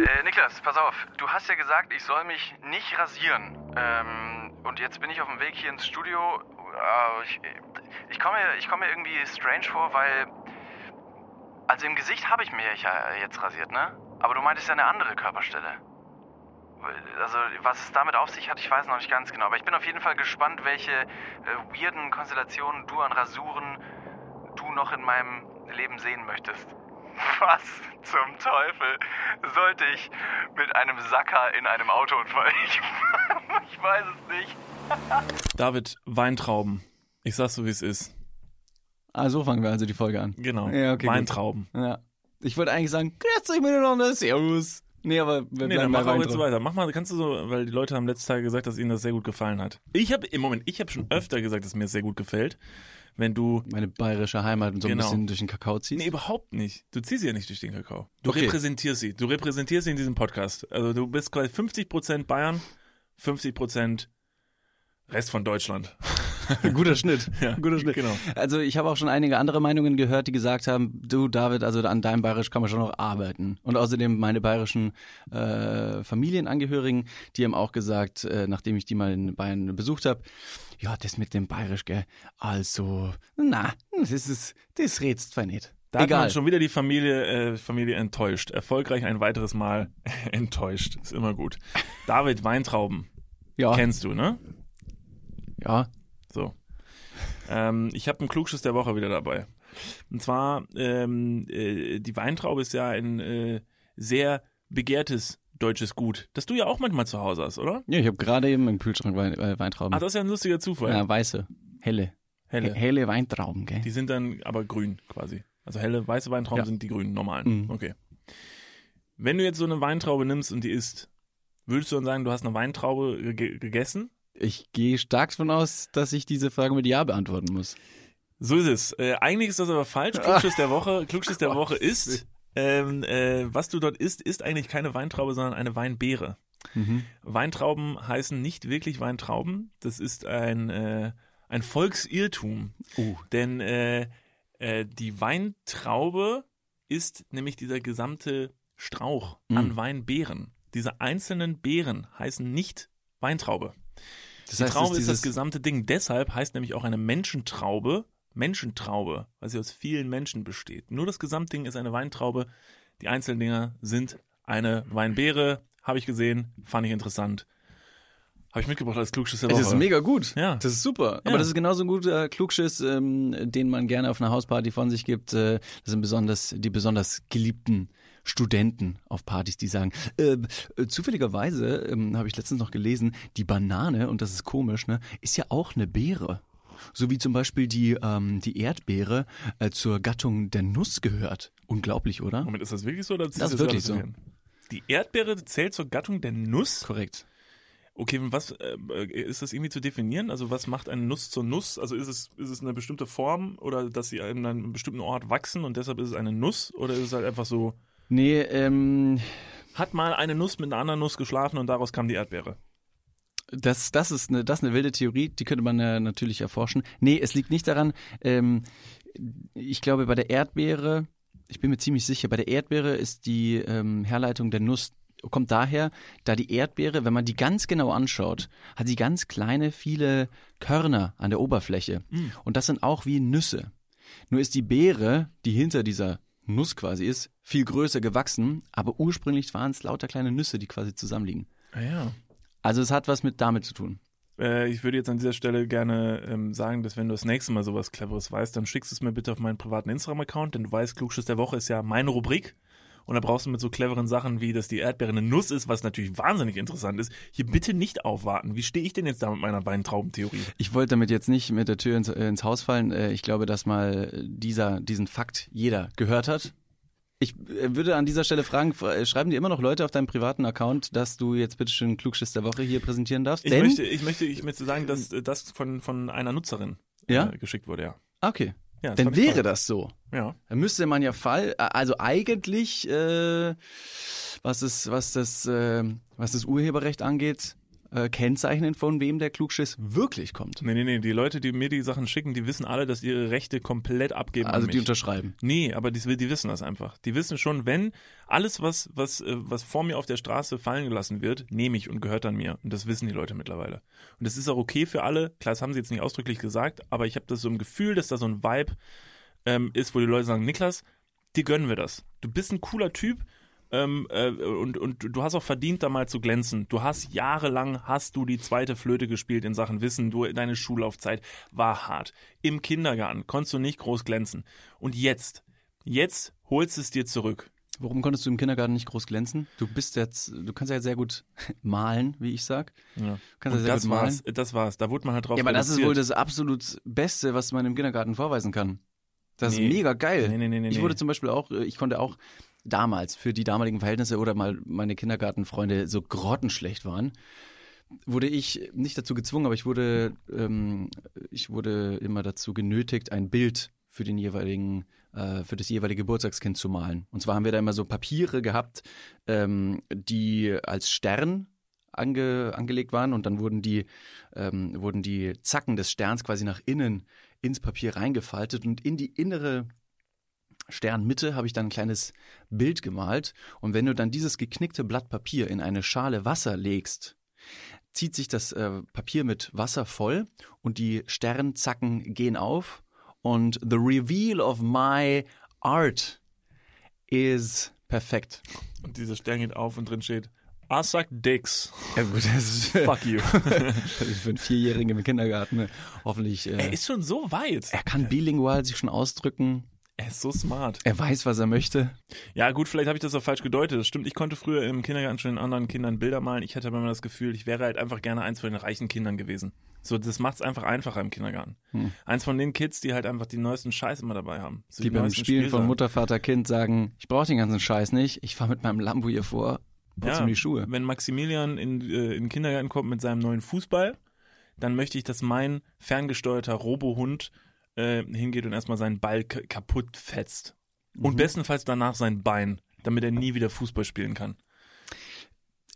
Äh, Niklas, pass auf. Du hast ja gesagt, ich soll mich nicht rasieren. Ähm, und jetzt bin ich auf dem Weg hier ins Studio. Äh, ich ich komme mir, komm mir irgendwie strange vor, weil. Also im Gesicht habe ich mir ja jetzt rasiert, ne? Aber du meintest ja eine andere Körperstelle. Also, was es damit auf sich hat, ich weiß noch nicht ganz genau. Aber ich bin auf jeden Fall gespannt, welche äh, weirden Konstellationen du an Rasuren du noch in meinem Leben sehen möchtest. Was zum Teufel sollte ich mit einem Sacker in einem Autounfall? Ich, ich weiß es nicht. David, Weintrauben. Ich sag's so, wie es ist. Ah, so fangen wir also die Folge an. Genau. Ja, okay, Weintrauben. Gut. Ja. Ich wollte eigentlich sagen, grüß euch miteinander, servus. Nee, aber wir nee, dann mach auch jetzt so weiter. Mach mal, kannst du so, weil die Leute haben letztes Tag gesagt, dass ihnen das sehr gut gefallen hat. Ich habe im Moment, ich habe schon öfter gesagt, dass mir das sehr gut gefällt wenn du meine bayerische Heimat und so genau. ein bisschen durch den Kakao ziehst? Nee, überhaupt nicht. Du ziehst sie ja nicht durch den Kakao. Du okay. repräsentierst sie. Du repräsentierst sie in diesem Podcast. Also du bist quasi 50% Bayern, 50% Rest von Deutschland. Guter Schnitt. Ja, Guter Schnitt. Genau. Also ich habe auch schon einige andere Meinungen gehört, die gesagt haben, du David, also an deinem Bayerisch kann man schon noch arbeiten. Und außerdem meine bayerischen äh, Familienangehörigen, die haben auch gesagt, äh, nachdem ich die mal in Bayern besucht habe, ja, das mit dem Bayerisch, gell, also, na, das ist, das redst zwar nicht. Da Egal. hat man schon wieder die Familie, äh, Familie enttäuscht. Erfolgreich ein weiteres Mal enttäuscht. Ist immer gut. David Weintrauben. Ja. Kennst du, ne? Ja. So. Ähm, ich habe einen Klugschuss der Woche wieder dabei. Und zwar, ähm, äh, die Weintraube ist ja ein äh, sehr begehrtes deutsches Gut, das du ja auch manchmal zu Hause hast, oder? Ja, ich habe gerade eben im Kühlschrank Wein, äh, Weintrauben. Ach, das ist ja ein lustiger Zufall. Ja, weiße, helle. Helle. Helle Weintrauben, gell? Die sind dann aber grün quasi. Also helle, weiße Weintrauben ja. sind die grünen, normalen. Mhm. Okay. Wenn du jetzt so eine Weintraube nimmst und die isst, würdest du dann sagen, du hast eine Weintraube gegessen? Ich gehe stark davon aus, dass ich diese Frage mit Ja beantworten muss. So ist es. Äh, eigentlich ist das aber falsch. Klugschiss der Woche, Klugschiss der Woche ist, ähm, äh, was du dort isst, ist eigentlich keine Weintraube, sondern eine Weinbeere. Mhm. Weintrauben heißen nicht wirklich Weintrauben. Das ist ein, äh, ein Volksirrtum. Uh. Denn äh, äh, die Weintraube ist nämlich dieser gesamte Strauch mhm. an Weinbeeren. Diese einzelnen Beeren heißen nicht Weintraube. Das die heißt, Traube ist das gesamte Ding. Deshalb heißt nämlich auch eine Menschentraube Menschentraube, weil sie aus vielen Menschen besteht. Nur das Gesamtding ist eine Weintraube. Die einzelnen Dinger sind eine Weinbeere. Habe ich gesehen, fand ich interessant. Habe ich mitgebracht als Klugschiss der Woche. Das ist mega gut. Ja. Das ist super. Ja. Aber das ist genauso ein guter Klugschiss, ähm, den man gerne auf einer Hausparty von sich gibt. Äh, das sind besonders die besonders geliebten Studenten auf Partys, die sagen, äh, äh, zufälligerweise ähm, habe ich letztens noch gelesen, die Banane, und das ist komisch, ne, ist ja auch eine Beere. So wie zum Beispiel die, ähm, die Erdbeere äh, zur Gattung der Nuss gehört. Unglaublich, oder? Moment, ist das wirklich so? Oder das ist wirklich so. Hin? Die Erdbeere zählt zur Gattung der Nuss? Korrekt. Okay, was äh, ist das irgendwie zu definieren? Also was macht eine Nuss zur Nuss? Also ist es ist es eine bestimmte Form oder dass sie an einem bestimmten Ort wachsen und deshalb ist es eine Nuss oder ist es halt einfach so Nee, ähm. Hat mal eine Nuss mit einer anderen Nuss geschlafen und daraus kam die Erdbeere. Das, das, ist eine, das ist eine wilde Theorie, die könnte man äh, natürlich erforschen. Nee, es liegt nicht daran. Ähm, ich glaube, bei der Erdbeere, ich bin mir ziemlich sicher, bei der Erdbeere ist die ähm, Herleitung der Nuss kommt daher, da die Erdbeere, wenn man die ganz genau anschaut, hat sie ganz kleine, viele Körner an der Oberfläche. Mm. Und das sind auch wie Nüsse. Nur ist die Beere, die hinter dieser Nuss quasi ist, viel größer gewachsen, aber ursprünglich waren es lauter kleine Nüsse, die quasi zusammenliegen. Ah ja. Also es hat was mit damit zu tun. Äh, ich würde jetzt an dieser Stelle gerne ähm, sagen, dass wenn du das nächste Mal sowas Cleveres weißt, dann schickst du es mir bitte auf meinen privaten Instagram-Account, denn du weißt, Klugschiss der Woche ist ja meine Rubrik. Und da brauchst du mit so cleveren Sachen wie, dass die Erdbeere eine Nuss ist, was natürlich wahnsinnig interessant ist, hier bitte nicht aufwarten. Wie stehe ich denn jetzt da mit meiner Weintraubentheorie? Ich wollte damit jetzt nicht mit der Tür ins, ins Haus fallen. Äh, ich glaube, dass mal dieser, diesen Fakt jeder gehört hat. Ich äh, würde an dieser Stelle fragen, äh, schreiben dir immer noch Leute auf deinem privaten Account, dass du jetzt bitte schön Klugschiss der Woche hier präsentieren darfst? Ich Denn, möchte, ich möchte, ich möchte sagen, dass das von, von einer Nutzerin ja? äh, geschickt wurde, ja. Okay. Ja, Dann wäre toll. das so. Ja. Dann müsste man ja Fall, also eigentlich, äh, was ist, was das, äh, was das Urheberrecht angeht, äh, kennzeichnen, von wem der Klugschiss wirklich kommt. Nee, nee, nee, die Leute, die mir die Sachen schicken, die wissen alle, dass ihre Rechte komplett abgeben Also an die unterschreiben. Nee, aber die, die wissen das einfach. Die wissen schon, wenn alles, was, was, äh, was vor mir auf der Straße fallen gelassen wird, nehme ich und gehört dann mir. Und das wissen die Leute mittlerweile. Und das ist auch okay für alle. Klar, das haben sie jetzt nicht ausdrücklich gesagt, aber ich habe das so im Gefühl, dass da so ein Vibe ähm, ist, wo die Leute sagen, Niklas, dir gönnen wir das. Du bist ein cooler Typ. Ähm, äh, und, und du hast auch verdient, da mal zu glänzen. Du hast jahrelang hast du die zweite Flöte gespielt in Sachen Wissen. Du, deine Schullaufzeit war hart. Im Kindergarten konntest du nicht groß glänzen. Und jetzt, jetzt holst es dir zurück. Warum konntest du im Kindergarten nicht groß glänzen? Du bist jetzt, du kannst ja sehr gut malen, wie ich sag. Ja. Du kannst ja sehr das gut malen. war's. Das war's. Da wurde man halt drauf Ja, aber das ist reduziert. wohl das absolut Beste, was man im Kindergarten vorweisen kann. Das Nee. ist mega geil. Nee, nee, nee, nee, ich wurde zum Beispiel auch, äh, ich konnte auch damals für die damaligen Verhältnisse oder mal meine Kindergartenfreunde so grottenschlecht waren, wurde ich nicht dazu gezwungen, aber ich wurde, ähm, ich wurde immer dazu genötigt, ein Bild für den jeweiligen, äh, für das jeweilige Geburtstagskind zu malen. Und zwar haben wir da immer so Papiere gehabt, ähm, die als Stern ange, angelegt waren und dann wurden die, ähm, wurden die Zacken des Sterns quasi nach innen ins Papier reingefaltet und in die innere Sternmitte habe ich dann ein kleines Bild gemalt. Und wenn du dann dieses geknickte Blatt Papier in eine Schale Wasser legst, zieht sich das äh, Papier mit Wasser voll und die Sternzacken gehen auf. Und the reveal of my art is perfekt. Und dieser Stern geht auf und drin steht, I suck dicks. Ja gut, das ist Fuck you. für einen Vierjährigen im Kindergarten ne? hoffentlich. er Äh, ist schon so weit. er kann bilingual sich schon ausdrücken. Er ist so smart. Er weiß, was er möchte. Ja, gut, vielleicht habe ich das auch falsch gedeutet. Das stimmt, ich konnte früher im Kindergarten schon den anderen Kindern Bilder malen. Ich hatte aber immer das Gefühl, ich wäre halt einfach gerne eins von den reichen Kindern gewesen. So, das macht's einfach einfacher im Kindergarten. Hm. Eins von den Kids, die halt einfach die neuesten Scheiß immer dabei haben. So Die beim neuesten Spielen von Spielsachen. Mutter, Vater, Kind sagen, ich brauche den ganzen Scheiß nicht. Ich fahre mit meinem Lambo hier vor, putze mir die Schuhe. Wenn Maximilian in, äh, in den Kindergarten kommt mit seinem neuen Fußball, dann möchte ich, dass mein ferngesteuerter Robohund äh, hingeht und erstmal seinen Ball kaputt fetzt. Mhm. Und bestenfalls danach sein Bein, damit er nie wieder Fußball spielen kann.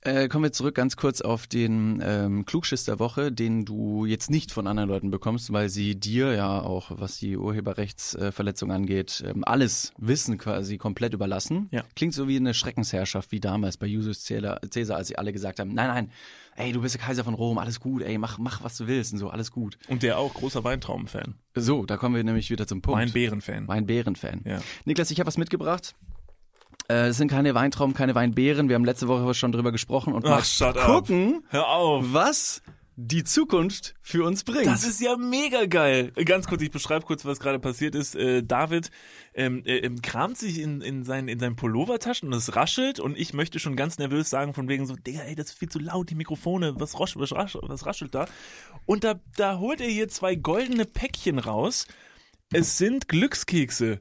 Äh, kommen wir zurück ganz kurz auf den ähm, Klugschiss der Woche, den du jetzt nicht von anderen Leuten bekommst, weil sie dir ja auch, was die Urheberrechtsverletzung angeht, ähm, alles Wissen quasi komplett überlassen. Ja. Klingt so wie eine Schreckensherrschaft, wie damals bei Julius Caesar, als sie alle gesagt haben, nein, nein, ey, du bist der Kaiser von Rom, alles gut, ey, mach, mach, was du willst und so, alles gut. Und der auch großer Weintrauben-Fan. So, da kommen wir nämlich wieder zum Punkt. Weinbeeren-Fan. Weinbeeren-Fan. Ja. Niklas, ich habe was mitgebracht. Äh, Es sind keine Weintrauben, keine Weinbeeren. Wir haben letzte Woche schon drüber gesprochen und mal Ach, up. gucken, Hör auf. was die Zukunft für uns bringt. Das ist ja mega geil. Ganz kurz, ich beschreibe kurz, was gerade passiert ist. Äh, David ähm, äh, ähm, kramt sich in, in, seinen, in seinen Pullovertaschen und es raschelt und ich möchte schon ganz nervös sagen von wegen so, Digga, ey, das ist viel zu laut, die Mikrofone, was, rosch, was, rasch, was raschelt da? Und da, da holt er hier zwei goldene Päckchen raus. Es sind Glückskekse.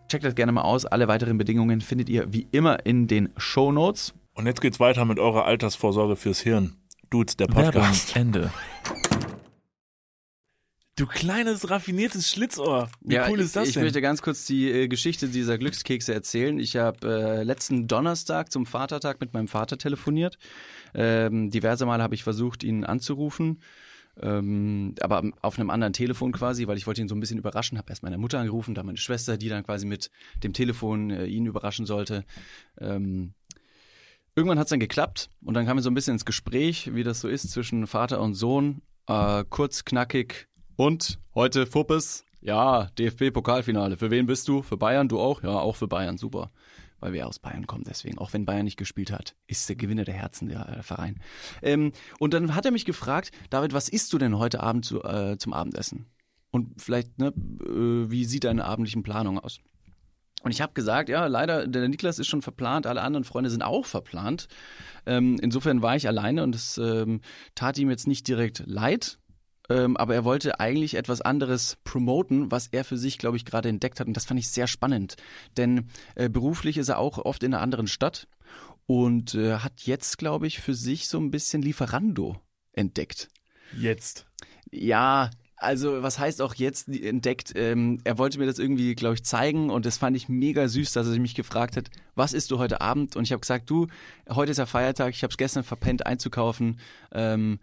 Checkt das gerne mal aus. Alle weiteren Bedingungen findet ihr wie immer in den Show Notes. Und jetzt geht's weiter mit eurer Altersvorsorge fürs Hirn. Dudes, der Podcast. Ende. Du kleines, raffiniertes Schlitzohr. Wie cool ist das ich, denn? Ich möchte ganz kurz die äh, Geschichte dieser Glückskekse erzählen. Ich habe äh, letzten Donnerstag zum Vatertag mit meinem Vater telefoniert. Ähm, diverse Male habe ich versucht, ihn anzurufen. Ähm, aber auf einem anderen Telefon quasi, weil ich wollte ihn so ein bisschen überraschen. Habe erst meine Mutter angerufen, dann meine Schwester, die dann quasi mit dem Telefon äh, ihn überraschen sollte. Ähm, irgendwann hat es dann geklappt und dann kamen wir so ein bisschen ins Gespräch, wie das so ist zwischen Vater und Sohn. Äh, kurz, knackig. Und heute Fuppes. Ja, DFB-Pokalfinale. Für wen bist du? Für Bayern? Du auch? Ja, auch für Bayern. Super. Weil wir aus Bayern kommen, deswegen. Auch wenn Bayern nicht gespielt hat, ist der Gewinner der Herzen der äh, Verein. Ähm, und dann hat er mich gefragt, David, was isst du denn heute Abend zu, äh, zum Abendessen? Und vielleicht, ne, äh, wie sieht deine abendlichen Planung aus? Und ich habe gesagt, ja, leider, der Niklas ist schon verplant, alle anderen Freunde sind auch verplant. Ähm, insofern war ich alleine und es ähm, tat ihm jetzt nicht direkt leid, ähm, aber er wollte eigentlich etwas anderes promoten, was er für sich, glaube ich, gerade entdeckt hat. Und das fand ich sehr spannend. Denn äh, beruflich ist er auch oft in einer anderen Stadt und äh, hat jetzt, glaube ich, für sich so ein bisschen Lieferando entdeckt. Jetzt. Ja, also was heißt auch jetzt entdeckt? Ähm, er wollte mir das irgendwie, glaube ich, zeigen und das fand ich mega süß, dass er mich gefragt hat, was isst du heute Abend? Und ich habe gesagt, du, heute ist ja Feiertag, ich habe es gestern verpennt einzukaufen. Ähm,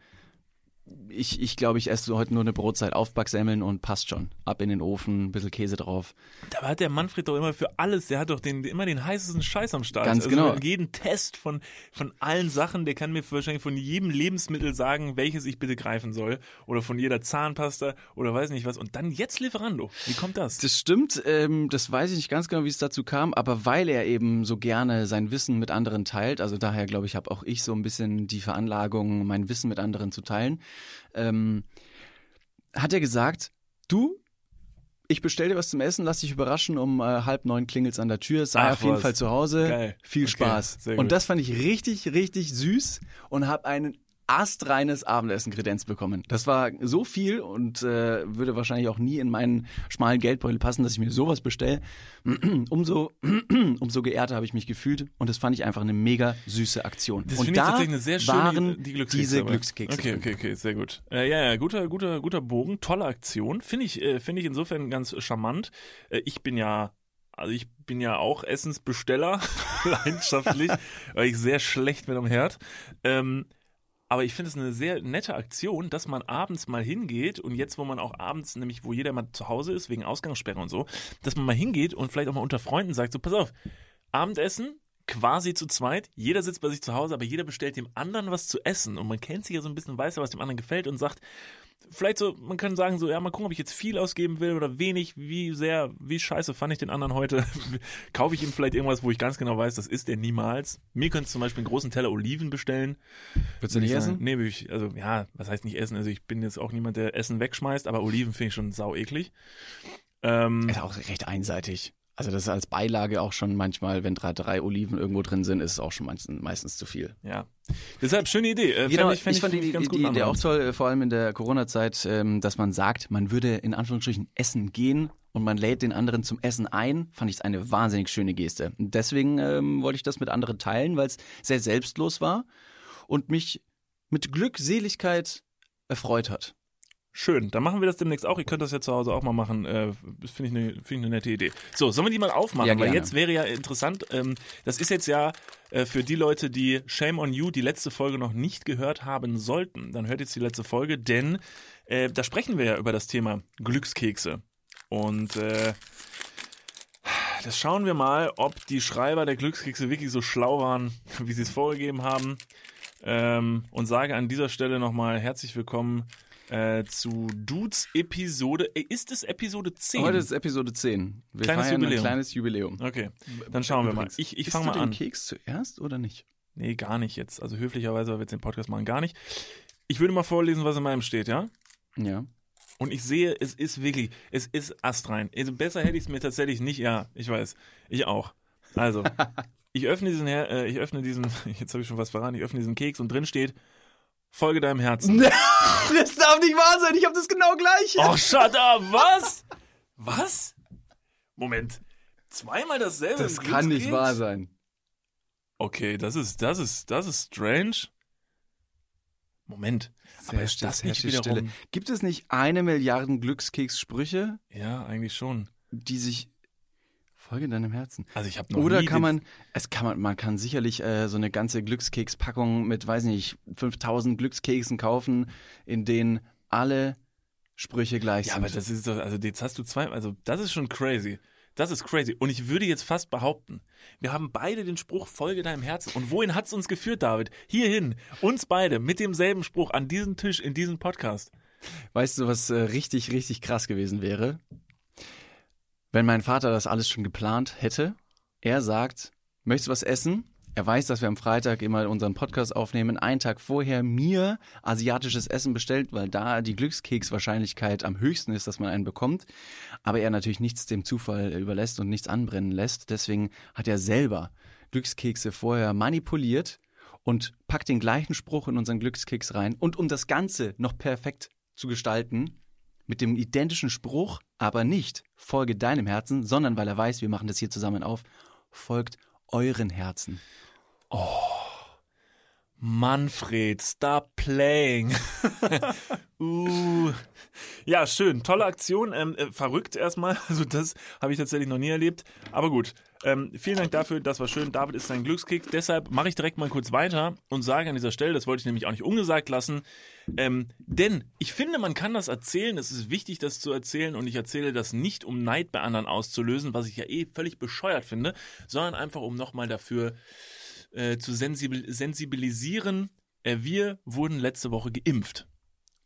ich, ich glaube, ich esse heute nur eine Brotzeit, Aufbacksemmeln und passt schon. Ab in den Ofen, ein bisschen Käse drauf. Da hat der Manfred doch immer für alles, der hat doch den, immer den heißesten Scheiß am Start. Ganz also genau. Jeden Test von, von allen Sachen, der kann mir wahrscheinlich von jedem Lebensmittel sagen, welches ich bitte greifen soll. Oder von jeder Zahnpasta oder weiß nicht was. Und dann jetzt Lieferando. Wie kommt das? Das stimmt, ähm, das weiß ich nicht ganz genau, wie es dazu kam, aber weil er eben so gerne sein Wissen mit anderen teilt, also daher glaube ich, habe auch ich so ein bisschen die Veranlagung, mein Wissen mit anderen zu teilen, ähm, hat er gesagt, du, ich bestell dir was zum Essen, lass dich überraschen, um äh, halb neun klingelt's an der Tür, sei Ach, auf jeden was. Fall zu Hause, Geil. viel Okay, Spaß. Und das fand ich richtig, richtig süß und habe einen astreines Abendessen kredenz bekommen. Das war so viel und äh, würde wahrscheinlich auch nie in meinen schmalen Geldbeutel passen, dass ich mir sowas bestelle. umso, umso geehrter habe ich mich gefühlt und das fand ich einfach eine mega süße Aktion. Das und ich da tatsächlich eine sehr schöne waren die Glückskekse. diese aber- Glückskekse. Okay, okay, okay, sehr gut. Äh, ja, ja, guter, guter, guter Bogen, tolle Aktion. Finde ich, äh, finde ich insofern ganz charmant. Äh, ich bin ja also ich bin ja auch Essensbesteller, leidenschaftlich, weil ich sehr schlecht bin am Herd. Ähm, aber ich finde es eine sehr nette Aktion, dass man abends mal hingeht und jetzt, wo man auch abends, nämlich wo jeder mal zu Hause ist, wegen Ausgangssperre und so, dass man mal hingeht und vielleicht auch mal unter Freunden sagt, so pass auf, Abendessen, quasi zu zweit. Jeder sitzt bei sich zu Hause, aber jeder bestellt dem anderen was zu essen. Und man kennt sich ja so ein bisschen, weiß ja, was dem anderen gefällt und sagt, vielleicht so, man kann sagen so, ja, mal gucken, ob ich jetzt viel ausgeben will oder wenig, wie sehr, wie scheiße fand ich den anderen heute. Kaufe ich ihm vielleicht irgendwas, wo ich ganz genau weiß, das isst er niemals. Mir könntest du zum Beispiel einen großen Teller Oliven bestellen. Würdest du nicht ich sagen, essen? Nee, ich, also ja, was heißt nicht essen? Also ich bin jetzt auch niemand, der Essen wegschmeißt, aber Oliven finde ich schon sau eklig. Ähm, Ist auch recht einseitig. Also das ist als Beilage auch schon manchmal, wenn drei, drei Oliven irgendwo drin sind, ist es auch schon meistens, meistens zu viel. ja. Deshalb, schöne Idee. Äh, Genau, fänd ich, fänd fand die, die, ganz gut die Idee auch toll, vor allem in der Corona-Zeit, ähm, dass man sagt, man würde in Anführungsstrichen essen gehen und man lädt den anderen zum Essen ein, fand ich eine wahnsinnig schöne Geste. Und deswegen ähm, wollte ich das mit anderen teilen, weil es sehr selbstlos war und mich mit Glückseligkeit erfreut hat. Schön, dann machen wir das demnächst auch. Ihr könnt das ja zu Hause auch mal machen. Äh, das finde ich eine find eine nette Idee. So, sollen wir die mal aufmachen? Ja, Weil jetzt wäre ja interessant, ähm, das ist jetzt ja äh, für die Leute, die Shame on You, die letzte Folge noch nicht gehört haben sollten. Dann hört jetzt die letzte Folge, denn äh, da sprechen wir ja über das Thema Glückskekse. Und äh, das schauen wir mal, ob die Schreiber der Glückskekse wirklich so schlau waren, wie sie es vorgegeben haben. Ähm, und sage an dieser Stelle nochmal herzlich willkommen äh, zu Dudes Episode. Äh, Ist es Episode 10? Heute ist Episode 10. Wir Kleines feiern Jubiläum. ein kleines Jubiläum. Okay, dann schauen wir mal. Ich, ich fange du mal den an. Keks zuerst oder nicht? Nee, gar nicht jetzt. Also höflicherweise, weil wir jetzt den Podcast machen, gar nicht. Ich würde mal vorlesen, was in meinem steht, ja? Ja. Und ich sehe, es ist wirklich, es ist astrein. Also besser hätte ich es mir tatsächlich nicht, ja, ich weiß. Ich auch. Also, ich öffne diesen, Her äh, ich öffne diesen, jetzt habe ich schon was verraten, ich öffne diesen Keks und drin steht, folge deinem Herzen. Das darf nicht wahr sein, ich habe das genau gleiche. Oh, shut up, was? Was? Moment. Zweimal dasselbe? das kann nicht wahr sein. Okay, das ist, das ist, das ist strange. Moment. Aber ist das nicht wiederum... Gibt es nicht eine Milliarde Glückskeks-Sprüche, Ja, eigentlich schon. die sich Folge deinem Herzen? Also ich habe noch Oder nie kann man, es kann man, man kann sicherlich äh, so eine ganze Glückskekspackung mit, weiß nicht, 5000 Glückskeksen kaufen, in denen alle Sprüche gleich Ja, sind. aber das ist doch, also jetzt hast du zwei, also das ist schon crazy. Das ist crazy. Und ich würde jetzt fast behaupten, wir haben beide den Spruch Folge deinem Herzen. Und wohin hat's uns geführt, David? Hierhin. Uns beide mit demselben Spruch an diesen Tisch in diesem Podcast. Weißt du, was äh, richtig, richtig krass gewesen wäre? Wenn mein Vater das alles schon geplant hätte, er sagt, möchtest du was essen? Er weiß, dass wir am Freitag immer unseren Podcast aufnehmen, einen Tag vorher mir asiatisches Essen bestellt, weil da die Glückskekswahrscheinlichkeit am höchsten ist, dass man einen bekommt. Aber er natürlich nichts dem Zufall überlässt und nichts anbrennen lässt. Deswegen hat er selber Glückskekse vorher manipuliert und packt den gleichen Spruch in unseren Glückskeks rein. Und um das Ganze noch perfekt zu gestalten, mit dem identischen Spruch, aber nicht folge deinem Herzen, sondern weil er weiß, wir machen das hier zusammen auf, folgt euren Herzen. Manfred, stop playing. uh. Ja, schön. Tolle Aktion. Ähm, äh, verrückt erstmal. Also das habe ich tatsächlich noch nie erlebt. Aber gut. Ähm, vielen Dank dafür. Das war schön. David ist ein Glückskick. Deshalb mache ich direkt mal kurz weiter und sage an dieser Stelle, das wollte ich nämlich auch nicht ungesagt lassen, ähm, denn ich finde, man kann das erzählen. Es ist wichtig, das zu erzählen und ich erzähle das nicht, um Neid bei anderen auszulösen, was ich ja eh völlig bescheuert finde, sondern einfach, um nochmal dafür äh, zu sensibil sensibilisieren. Äh, wir wurden letzte Woche geimpft.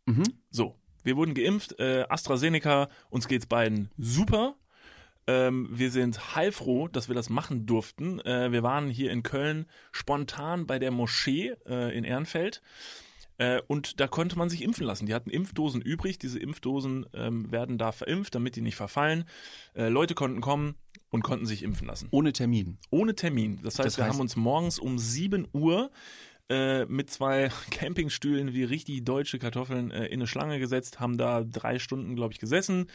Mhm. So, wir wurden geimpft, äh, AstraZeneca, uns geht's beiden super. Ähm, wir sind heilfroh, dass wir das machen durften. Äh, wir waren hier in Köln spontan bei der Moschee äh, in Ehrenfeld. Äh, und da konnte man sich impfen lassen. Die hatten Impfdosen übrig. Diese Impfdosen ähm, werden da verimpft, damit die nicht verfallen. Äh, Leute konnten kommen und konnten sich impfen lassen. Ohne Termin. Ohne Termin. Das heißt, Das wir heißt- haben uns morgens um 7 Uhr äh, mit zwei Campingstühlen wie richtig deutsche Kartoffeln äh, in eine Schlange gesetzt, haben da drei Stunden, glaube ich, gesessen.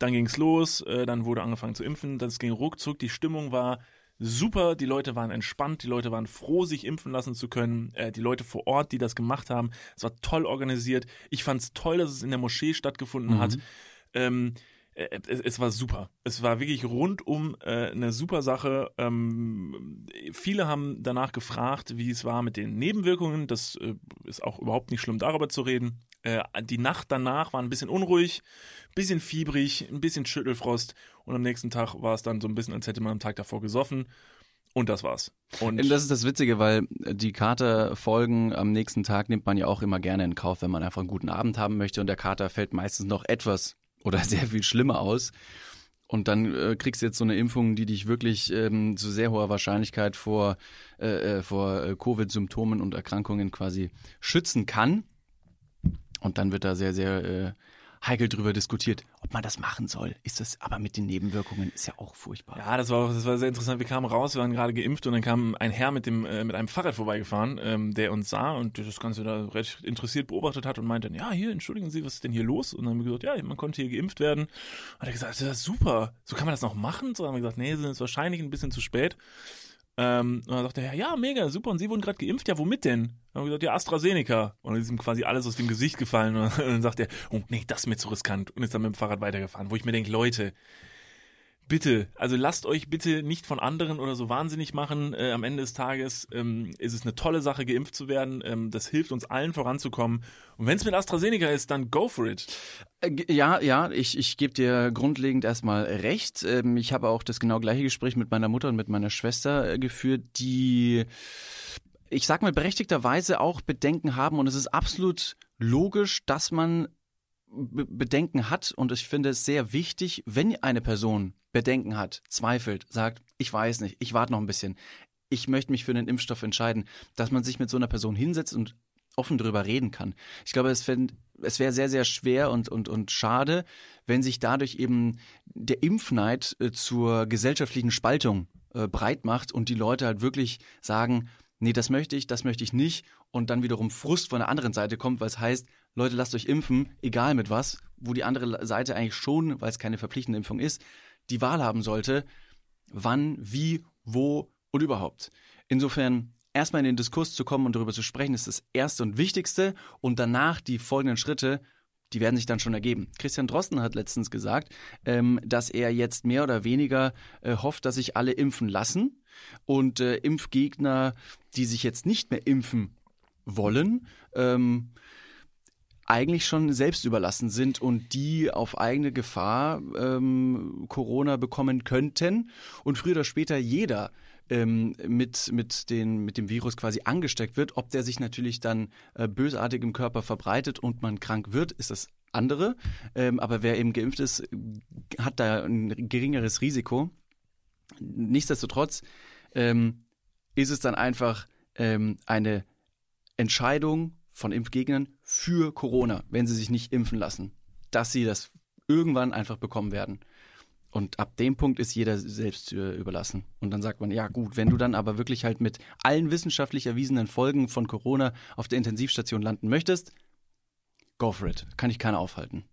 Dann ging's los, äh, dann wurde angefangen zu impfen, das ging ruckzuck, die Stimmung war super, die Leute waren entspannt, die Leute waren froh, sich impfen lassen zu können, äh, die Leute vor Ort, die das gemacht haben, es war toll organisiert. Ich fand's toll, dass es in der Moschee stattgefunden hat. Ähm, äh, es, es war super. Es war wirklich rundum äh, eine super Sache. Ähm, viele haben danach gefragt, wie es war mit den Nebenwirkungen. Das äh, ist auch überhaupt nicht schlimm, darüber zu reden. Äh, die Nacht danach war ein bisschen unruhig, bisschen fiebrig, ein bisschen Schüttelfrost und am nächsten Tag war es dann so ein bisschen, als hätte man am Tag davor gesoffen. Und das war's. Und das ist das Witzige, weil die Katerfolgen am nächsten Tag nimmt man ja auch immer gerne in Kauf, wenn man einfach einen guten Abend haben möchte und der Kater fällt meistens noch etwas oder sehr viel schlimmer aus. Und dann äh, kriegst du jetzt so eine Impfung, die dich wirklich ähm, zu sehr hoher Wahrscheinlichkeit vor, äh, äh vor äh, Covid-Symptomen und Erkrankungen quasi schützen kann. Und dann wird da sehr, sehr äh, heikel drüber diskutiert, ob man das machen soll. Ist das aber mit den Nebenwirkungen ist ja auch furchtbar. Ja, das war, das war sehr interessant. Wir kamen raus, wir waren gerade geimpft und dann kam ein Herr mit dem äh, mit einem Fahrrad vorbeigefahren, ähm, der uns sah und das Ganze da recht interessiert beobachtet hat und meinte dann, ja, hier, entschuldigen Sie, was ist denn hier los? Und dann haben wir gesagt, ja, man konnte hier geimpft werden. Hat er gesagt, das ist super. So kann man das noch machen? So haben wir gesagt, nee, das ist wahrscheinlich ein bisschen zu spät. Ähm, und dann sagte er, ja, mega, super, und Sie wurden gerade geimpft, ja, womit denn? Dann haben wir gesagt, ja, AstraZeneca. Und dann ist ihm quasi alles aus dem Gesicht gefallen. Und dann sagt er, oh nee, das ist mir zu riskant. Und ist dann mit dem Fahrrad weitergefahren. Wo ich mir denke, Leute, bitte, also lasst euch bitte nicht von anderen oder so wahnsinnig machen. Äh, am Ende des Tages ähm, ist es eine tolle Sache, geimpft zu werden. Ähm, das hilft uns allen voranzukommen. Und wenn es mit AstraZeneca ist, dann go for it. Äh, ja, ja, ich, ich gebe dir grundlegend erstmal recht. Ähm, ich habe auch das genau gleiche Gespräch mit meiner Mutter und mit meiner Schwester äh, geführt, die ich sag mal berechtigterweise auch Bedenken haben und es ist absolut logisch, dass man Bedenken hat. Und ich finde es sehr wichtig, wenn eine Person Bedenken hat, zweifelt, sagt, ich weiß nicht, ich warte noch ein bisschen, ich möchte mich für den Impfstoff entscheiden, dass man sich mit so einer Person hinsetzt und offen darüber reden kann. Ich glaube, es, es wäre sehr, sehr schwer und, und, und schade, wenn sich dadurch eben der Impfneid äh, zur gesellschaftlichen Spaltung äh, breit macht und die Leute halt wirklich sagen, nee, das möchte ich, das möchte ich nicht. Und dann wiederum Frust von der anderen Seite kommt, weil es heißt, Leute, lasst euch impfen, egal mit was, wo die andere Seite eigentlich schon, weil es keine verpflichtende Impfung ist, die Wahl haben sollte, wann, wie, wo und überhaupt. Insofern erstmal in den Diskurs zu kommen und darüber zu sprechen, ist das Erste und Wichtigste und danach die folgenden Schritte, die werden sich dann schon ergeben. Christian Drosten hat letztens gesagt, ähm, dass er jetzt mehr oder weniger äh, hofft, dass sich alle impfen lassen und äh, Impfgegner, die sich jetzt nicht mehr impfen wollen, ähm, eigentlich schon selbst überlassen sind und die auf eigene Gefahr ähm, Corona bekommen könnten und früher oder später jeder ähm, mit, mit, den, mit dem Virus quasi angesteckt wird. Ob der sich natürlich dann äh, bösartig im Körper verbreitet und man krank wird, ist das andere. Ähm, aber wer eben geimpft ist, hat da ein geringeres Risiko. Nichtsdestotrotz ähm, ist es dann einfach ähm, eine Entscheidung von Impfgegnern für Corona, wenn sie sich nicht impfen lassen, dass sie das irgendwann einfach bekommen werden. Und ab dem Punkt ist jeder selbst äh, überlassen. Und dann sagt man, ja gut, wenn du dann aber wirklich halt mit allen wissenschaftlich erwiesenen Folgen von Corona auf der Intensivstation landen möchtest, go for it. Kann ich keiner aufhalten.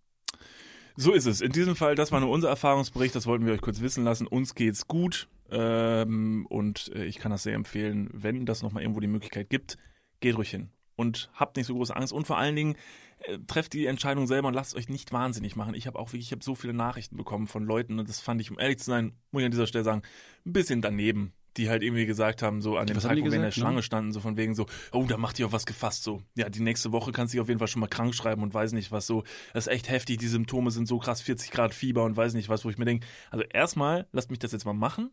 So ist es. In diesem Fall, das war nur unser Erfahrungsbericht, das wollten wir euch kurz wissen lassen. Uns geht's gut ähm, und äh, ich kann das sehr empfehlen, wenn das nochmal irgendwo die Möglichkeit gibt, geht ruhig hin und habt nicht so große Angst und vor allen Dingen äh, trefft die Entscheidung selber und lasst euch nicht wahnsinnig machen. Ich habe auch wirklich, ich habe so viele Nachrichten bekommen von Leuten und das fand ich, um ehrlich zu sein, muss ich an dieser Stelle sagen, ein bisschen daneben die halt irgendwie gesagt haben, so an dem Tag, wo wir in der Schlange ne? standen, so von wegen so, oh, da macht ihr auf was gefasst, so. Ja, die nächste Woche kannst du dich auf jeden Fall schon mal krank schreiben und weiß nicht was, so. Das ist echt heftig, die Symptome sind so krass, 40 Grad Fieber und weiß nicht was, wo ich mir denke, also erstmal, lasst mich das jetzt mal machen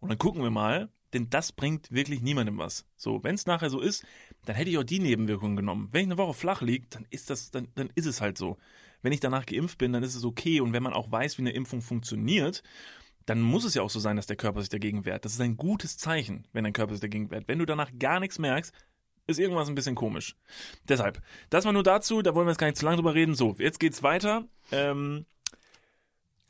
und dann gucken wir mal, denn das bringt wirklich niemandem was. So, wenn es nachher so ist, dann hätte ich auch die Nebenwirkungen genommen. Wenn ich eine Woche flach liege, dann ist das, dann, dann ist es halt so. Wenn ich danach geimpft bin, dann ist es okay. Und wenn man auch weiß, wie eine Impfung funktioniert, dann muss es ja auch so sein, dass der Körper sich dagegen wehrt. Das ist ein gutes Zeichen, wenn dein Körper sich dagegen wehrt. Wenn du danach gar nichts merkst, ist irgendwas ein bisschen komisch. Deshalb, das war nur dazu, da wollen wir jetzt gar nicht zu lange drüber reden. So, jetzt geht's weiter. Ähm,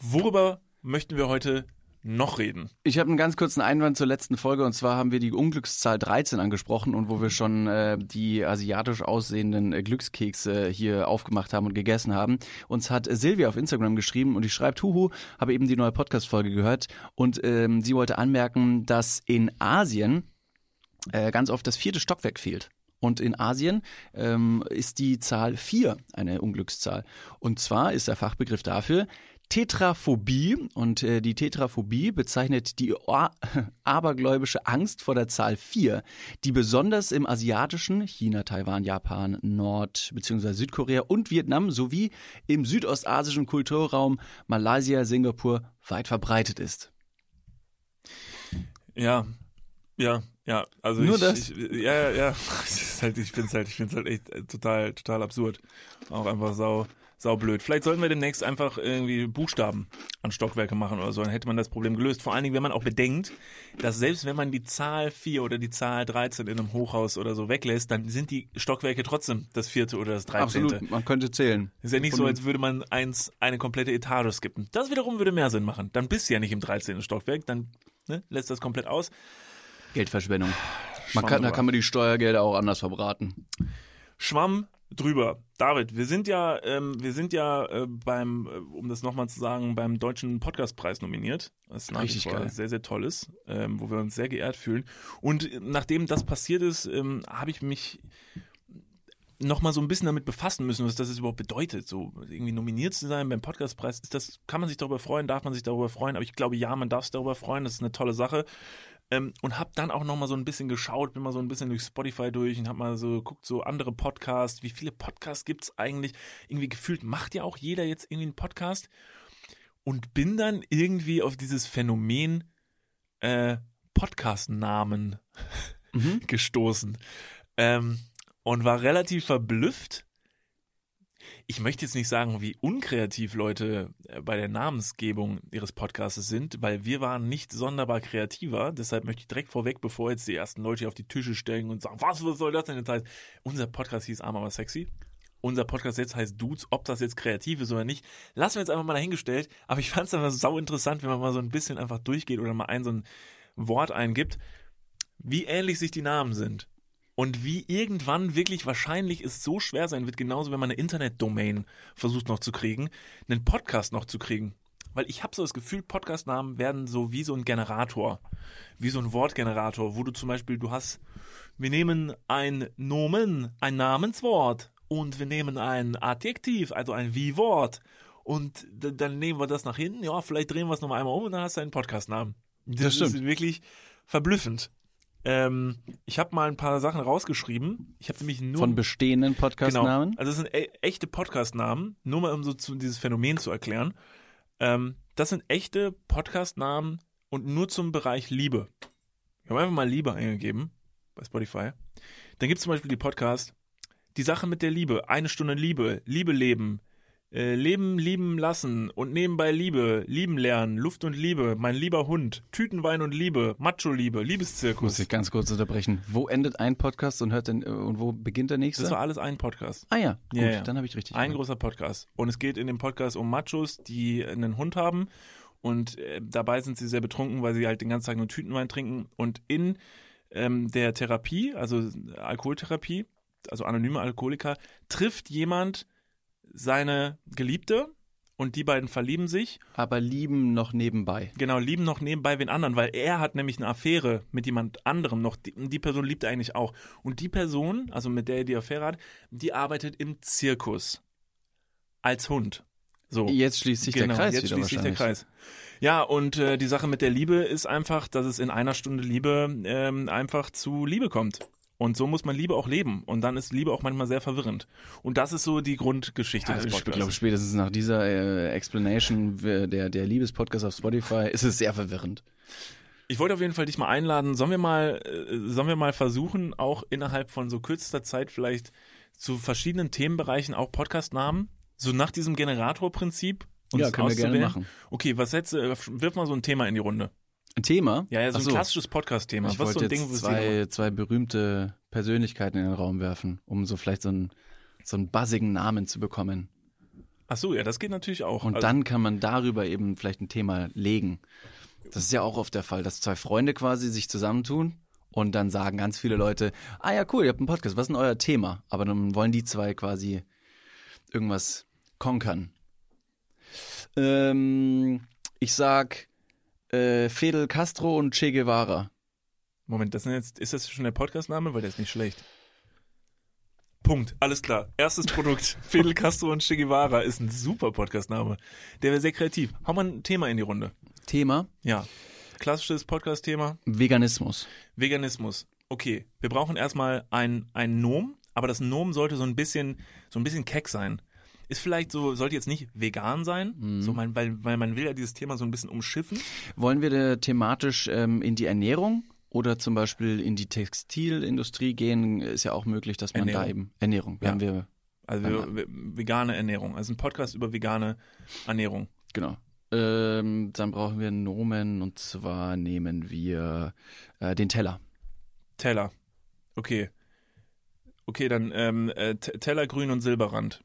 worüber möchten wir heute noch reden? Ich habe einen ganz kurzen Einwand zur letzten Folge und zwar haben wir die Unglückszahl 13 angesprochen und wo wir schon äh, die asiatisch aussehenden äh, Glückskekse hier aufgemacht haben und gegessen haben. Uns hat Silvia auf Instagram geschrieben und die schreibt, huhu, habe eben die neue Podcast-Folge gehört und ähm, sie wollte anmerken, dass in Asien äh, ganz oft das vierte Stockwerk fehlt. Und in Asien ähm, ist die Zahl 4 eine Unglückszahl. Und zwar ist der Fachbegriff dafür Tetraphobie und äh, die Tetraphobie bezeichnet die abergläubische Angst vor der Zahl 4, die besonders im asiatischen China, Taiwan, Japan, Nord- bzw. Südkorea und Vietnam sowie im südostasischen Kulturraum Malaysia, Singapur weit verbreitet ist. Ja, Ja, ja, also Nur ich, das? Ich, ja, ja, ja. Halt, ich finde es halt, ich finde halt echt total, total absurd. Auch einfach sau, sau blöd. Vielleicht sollten wir demnächst einfach irgendwie Buchstaben an Stockwerke machen oder so, dann hätte man das Problem gelöst. Vor allen Dingen, wenn man auch bedenkt, dass selbst wenn man die Zahl 4 oder die Zahl 13 in einem Hochhaus oder so weglässt, dann sind die Stockwerke trotzdem das vierte oder das dreizehnte. Absolut, man könnte zählen. Ist ja nicht so, als würde man eins, eine komplette Etage skippen. Das wiederum würde mehr Sinn machen. Dann bist du ja nicht im 13. Stockwerk, dann ne, lässt das komplett aus. Geldverschwendung. Man kann, da kann man die Steuergelder auch anders verbraten. Schwamm drüber. David, wir sind ja, ähm, wir sind ja äh, beim, äh, um das nochmal zu sagen, beim Deutschen Podcastpreis nominiert. Was nach Richtig geil. sehr, sehr toll ist, ähm, wo wir uns sehr geehrt fühlen. Und nachdem das passiert ist, ähm, habe ich mich noch mal so ein bisschen damit befassen müssen, was das überhaupt bedeutet, so irgendwie nominiert zu sein beim Podcastpreis. Ist das, kann man sich darüber freuen, darf man sich darüber freuen? Aber ich glaube, ja, man darf sich darüber freuen. Das ist eine tolle Sache. Ähm, und habe dann auch noch mal so ein bisschen geschaut, bin mal so ein bisschen durch Spotify durch und habe mal so geguckt, so andere Podcasts, wie viele Podcasts gibt's eigentlich? Irgendwie gefühlt macht ja auch jeder jetzt irgendwie einen Podcast und bin dann irgendwie auf dieses Phänomen äh, Podcast-Namen Mhm. gestoßen ähm, und war relativ verblüfft. Ich möchte jetzt nicht sagen, wie unkreativ Leute äh, bei der Namensgebung ihres Podcasts sind, weil wir waren nicht sonderbar kreativer. Deshalb möchte ich direkt vorweg, bevor jetzt die ersten Leute auf die Tische stellen und sagen, was, was soll das denn jetzt heißen? Unser Podcast hieß Arm aber sexy. Unser Podcast jetzt heißt Dudes, ob das jetzt kreativ ist oder nicht, lassen wir jetzt einfach mal dahingestellt. Aber ich fand es einfach sau interessant, wenn man mal so ein bisschen einfach durchgeht oder mal ein so ein Wort eingibt, wie ähnlich sich die Namen sind. Und wie irgendwann wirklich wahrscheinlich es so schwer sein wird, genauso wenn man eine Internetdomain versucht noch zu kriegen, einen Podcast noch zu kriegen. Weil ich habe so das Gefühl, Podcastnamen werden so wie so ein Generator, wie so ein Wortgenerator, wo du zum Beispiel, du hast, wir nehmen ein Nomen, ein Namenswort und wir nehmen ein Adjektiv, also ein Wie-Wort und dann nehmen wir das nach hinten, ja, vielleicht drehen wir es nochmal einmal um und dann hast du einen Podcastnamen. Das ist stimmt. wirklich verblüffend. Ähm, ich habe mal ein paar Sachen rausgeschrieben. Ich habe nämlich nur Von bestehenden Podcastnamen. Genau. Also das sind e echte Podcastnamen, nur mal um so zu, dieses Phänomen zu erklären. Ähm, das sind echte Podcastnamen und nur zum Bereich Liebe. Ich habe einfach mal Liebe eingegeben bei Spotify. Dann gibt es zum Beispiel die Podcast Die Sache mit der Liebe, eine Stunde Liebe, Liebe leben, äh, Leben lieben lassen und nebenbei Liebe, lieben lernen, Luft und Liebe, mein lieber Hund, Tütenwein und Liebe, Macho-Liebe, Muss Liebeszirkus. ich ganz kurz unterbrechen. Wo endet ein Podcast und hört denn, äh, und wo beginnt der nächste? Das war alles ein Podcast. ah ja, gut, Ja, ja. dann habe ich richtig. Ein gemacht. großer Podcast. Und es geht in dem Podcast um Machos, die einen Hund haben. Und äh, dabei sind sie sehr betrunken, weil sie halt den ganzen Tag nur Tütenwein trinken. Und in ähm, der Therapie, also Alkoholtherapie, also anonyme Alkoholiker, trifft jemand seine Geliebte und die beiden verlieben sich. Aber lieben noch nebenbei. Genau, lieben noch nebenbei wen anderen, weil er hat nämlich eine Affäre mit jemand anderem noch. Die, die Person liebt er eigentlich auch. Und die Person, also mit der er die Affäre hat, die arbeitet im Zirkus. Als Hund. So. Jetzt schließt sich genau, der Kreis jetzt schließt sich der. Kreis. Ja, und äh, die Sache mit der Liebe ist einfach, dass es in einer Stunde Liebe ähm, einfach zu Liebe kommt. Und so muss man Liebe auch leben. Und dann ist Liebe auch manchmal sehr verwirrend. Und das ist so die Grundgeschichte Ja, des ich Podcasts. glaube, spätestens nach dieser äh, Explanation der, der Liebespodcast auf Spotify ist es sehr verwirrend. Ich wollte auf jeden Fall dich mal einladen. Sollen wir mal, äh, sollen wir mal versuchen, auch innerhalb von so kürzester Zeit vielleicht zu verschiedenen Themenbereichen auch Podcastnamen, so nach diesem Generatorprinzip uns Ja, können wir gerne machen. Okay, was setzt, äh, wirf mal so ein Thema in die Runde. Ein Thema? Ja, ja, so Ach ein klassisches Podcast-Thema. Ich Was ist so wollte ein Ding, jetzt zwei, zwei berühmte Persönlichkeiten in den Raum werfen, um so vielleicht so einen, so einen buzzigen Namen zu bekommen. Ach so, ja, das geht natürlich auch. Und Also- dann kann man darüber eben vielleicht ein Thema legen. Das ist ja auch oft der Fall, dass zwei Freunde quasi sich zusammentun und dann sagen ganz viele Leute, ah ja, cool, ihr habt einen Podcast, was ist denn euer Thema? Aber dann wollen die zwei quasi irgendwas konkern. Ähm, ich sag äh, Fidel Castro und Che Guevara. Moment, das sind jetzt, ist das schon der Podcastname? Weil der ist nicht schlecht. Punkt, alles klar. Erstes Produkt. Fidel Castro und Che Guevara ist ein super Podcastname. Der wäre sehr kreativ. Hau mal ein Thema in die Runde. Thema Ja. Klassisches Podcast-Thema. Veganismus. Veganismus. Okay, wir brauchen erstmal ein, ein Nom, aber das Nom sollte so ein bisschen, so ein bisschen keck sein. Ist vielleicht so, sollte jetzt nicht vegan sein, Mhm. so man, weil, weil man will ja dieses Thema so ein bisschen umschiffen. Wollen wir da thematisch ähm, in die Ernährung Oder zum Beispiel in die Textilindustrie gehen, ist ja auch möglich, dass man da Ernährung. eben Ernährung, Ja. haben wir, Also wir- vegane Ernährung. Also ein Podcast über vegane Ernährung. genau. Ähm, dann brauchen wir einen Nomen und zwar nehmen wir äh, den Teller. Teller. Okay. Okay, dann ähm, äh, Teller grün und Silberrand.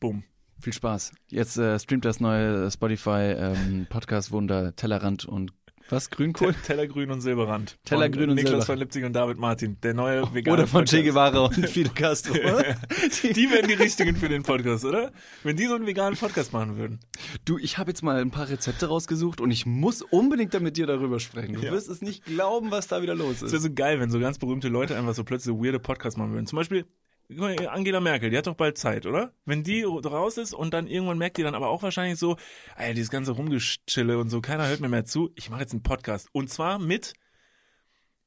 Bumm. Viel Spaß. Jetzt äh, streamt das neue Spotify ähm, Podcast Wunder Tellerrand und was? Grünkohl? Te- Teller grün und Silberrand. Teller Von grün und Niklas Silberrand. von Lipzig und David Martin. Der neue vegane Oder von Che. Guevara und Fidel Castro. Die wären die richtigen für den Podcast, oder? Wenn die so einen veganen Podcast machen würden. Du, ich habe jetzt mal ein paar Rezepte rausgesucht und ich muss unbedingt da mit dir darüber sprechen. Du Ja. wirst es nicht glauben, was da wieder los Es wäre ist. so geil, wenn so ganz berühmte Leute einfach so plötzlich so weirde Podcasts machen würden. Zum Beispiel Angela Merkel, die hat doch bald Zeit, oder? Wenn die raus ist und dann irgendwann merkt die dann aber auch wahrscheinlich so, ey, dieses ganze Rumgeschille und so, keiner hört mir mehr zu. Ich mache jetzt einen Podcast. Und zwar mit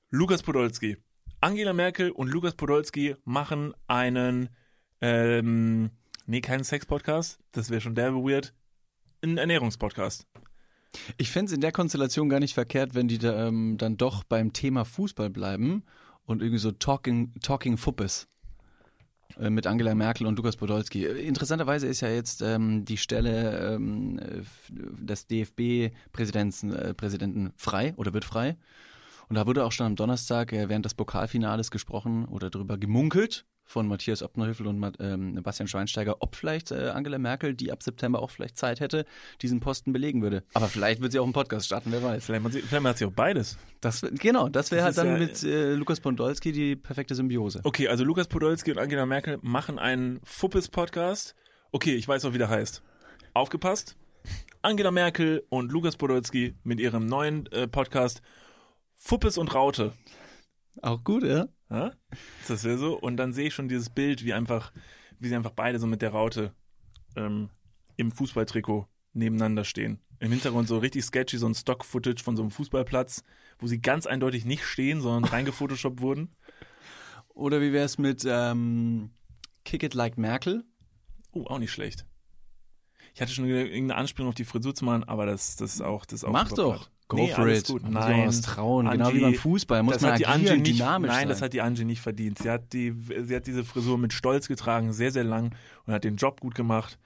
Lukas Podolski. Angela Merkel und Lukas Podolski machen einen, ähm, nee, keinen Sex-Podcast, das wäre schon derbe weird, einen Ernährungspodcast. Ich fände es in der Konstellation gar nicht verkehrt, wenn die da, ähm, dann doch beim Thema Fußball bleiben und irgendwie so Talking, Talking Fuppes mit Angela Merkel und Lukas Podolski. Äh, Interessanterweise ist ja jetzt ähm, die Stelle ähm, äh, des DFB-Präsidenten äh, frei oder wird frei. Und da wurde auch schon am Donnerstag äh, während des Pokalfinales gesprochen oder darüber gemunkelt von Matthias Optenhöfel und ähm, Bastian Schweinsteiger, ob vielleicht äh, Angela Merkel, die ab September auch vielleicht Zeit hätte, diesen Posten belegen würde. Aber vielleicht wird sie auch einen Podcast starten, wer weiß. Vielleicht, macht sie- vielleicht macht sie auch beides. Das, genau, das wäre halt dann ist mit äh, Lukas Podolski die perfekte Symbiose. Okay, also Lukas Podolski und Angela Merkel machen einen Fuppes-Podcast. Okay, ich weiß auch, wie der heißt. Aufgepasst. Angela Merkel und Lukas Podolski mit ihrem neuen äh, Podcast Fuppes und Raute. Auch gut, ja? Ja? Das wäre so. Und dann sehe ich schon dieses Bild, wie einfach, wie sie einfach beide so mit der Raute ähm, im Fußballtrikot nebeneinander stehen. Im Hintergrund so richtig sketchy, so ein Stock-Footage von so einem Fußballplatz, wo sie ganz eindeutig nicht stehen, sondern reingefotoshoppt wurden. Oder wie wäre es mit ähm, Kick It Like Merkel? Oh, auch nicht schlecht. Ich hatte schon irgendeine Anspielung auf die Frisur zu machen, aber das, das ist auch, das ist auch Mach doch. Go Nee, for it. Gut. Muss Nein, was trauen. genau Angie, wie beim Fußball muss das man hat die agieren, Angie nicht, dynamisch Nein, sein. das hat die Angie nicht verdient. Sie hat die, sie hat diese Frisur mit Stolz getragen, sehr, sehr lang und hat den Job gut gemacht.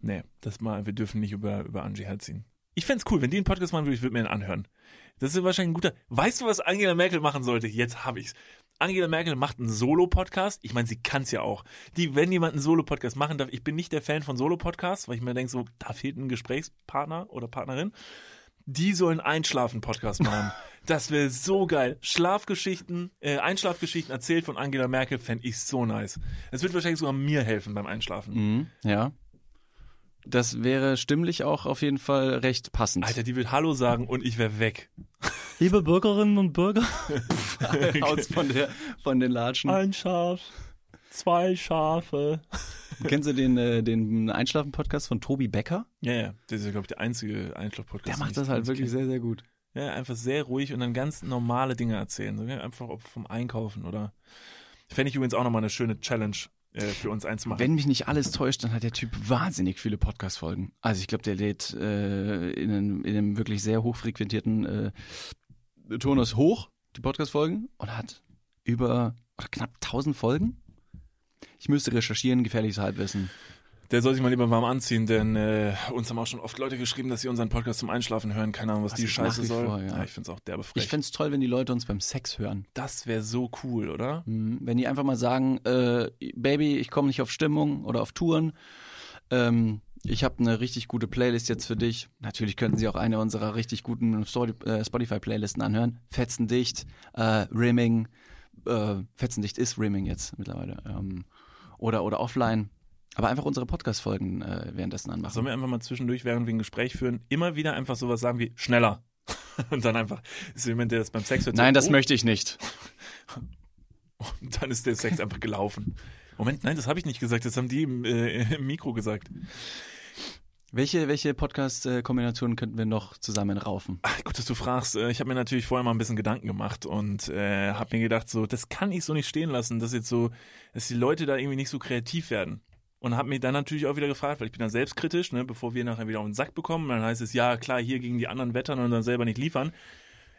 Nee, das mal, wir dürfen nicht über, über Angie herziehen. Ich fänd's cool, wenn die einen Podcast machen würde, ich würde mir den anhören. Das ist wahrscheinlich ein guter. Weißt du, was Angela Merkel machen sollte? Jetzt hab ich's. Angela Merkel macht einen Solo-Podcast. Ich meine, sie kann's ja auch. Die, wenn jemand einen Solo-Podcast machen darf, ich bin nicht der Fan von Solo-Podcasts, weil ich mir denke, so, da fehlt ein Gesprächspartner oder Partnerin. Die sollen Einschlafen-Podcast machen. Das wäre so geil. Schlafgeschichten, äh, Einschlafgeschichten erzählt von Angela Merkel fände ich so nice. Es wird wahrscheinlich sogar mir helfen beim Einschlafen. Mhm, ja. Das wäre stimmlich auch auf jeden Fall recht passend. Alter, die wird Hallo sagen und ich wäre weg. Liebe Bürgerinnen und Bürger. Aus von, der, von den Latschen. Ein Schaf, zwei Schafe. Kennst du den, äh, den Einschlafen-Podcast von Tobi Becker? Ja, ja, das ist, glaube ich, der einzige Einschlaf-Podcast. Der macht das halt ich wirklich sehr, sehr gut. Ja, einfach sehr ruhig und dann ganz normale Dinge erzählen. So, ja, einfach ob vom Einkaufen oder. Fände ich übrigens auch nochmal eine schöne Challenge äh, für uns einzumachen. Wenn mich nicht alles täuscht, dann hat der Typ wahnsinnig viele Podcast-Folgen. Also ich glaube, der lädt äh, in, einem, in einem wirklich sehr hochfrequentierten äh, Turnus hoch, die Podcast-Folgen, und hat über oder knapp 1000 Folgen. Ich müsste recherchieren, gefährliches Halbwissen. Der soll sich mal lieber warm anziehen, denn äh, uns haben auch schon oft Leute geschrieben, dass sie unseren Podcast zum Einschlafen hören. Keine Ahnung, was, Was die ich Scheiße soll. vor, ja. ich finde es auch derbe frech. Ich fänd's toll, wenn die Leute uns beim Sex hören. das wäre so cool, oder? Mhm. Wenn die einfach mal sagen, äh, Baby, ich komme nicht auf Stimmung oder auf Touren. Ähm, ich habe eine richtig gute Playlist jetzt für dich. Natürlich könnten Sie auch eine unserer richtig guten äh, Spotify-Playlisten anhören. Fetzendicht, äh, Rimming. Äh, Fetzendicht ist Rimming jetzt mittlerweile. Ähm, oder, oder offline. Aber einfach unsere Podcast-Folgen äh, währenddessen anmachen. Sollen wir einfach mal zwischendurch, während wir ein Gespräch führen, immer wieder einfach sowas sagen wie schneller. Und dann einfach ist jemand, der das beim Sex hört. Nein, das oh, möchte ich nicht. Und dann ist der Sex einfach gelaufen. Moment, nein, das habe ich nicht gesagt. Das haben die im, äh, im Mikro gesagt. Welche, welche Podcast-Kombinationen könnten wir noch zusammenraufen? Ach, gut, dass du fragst. Äh, Ich habe mir natürlich vorher mal ein bisschen Gedanken gemacht und äh, habe mir gedacht, so, das kann ich so nicht stehen lassen, dass jetzt so, dass die Leute da irgendwie nicht so kreativ werden. Und habe mich dann natürlich auch wieder gefragt, weil ich bin da selbstkritisch, ne, bevor wir nachher wieder auf den Sack bekommen, dann heißt es, ja, klar, hier gegen die anderen wettern und dann selber nicht liefern.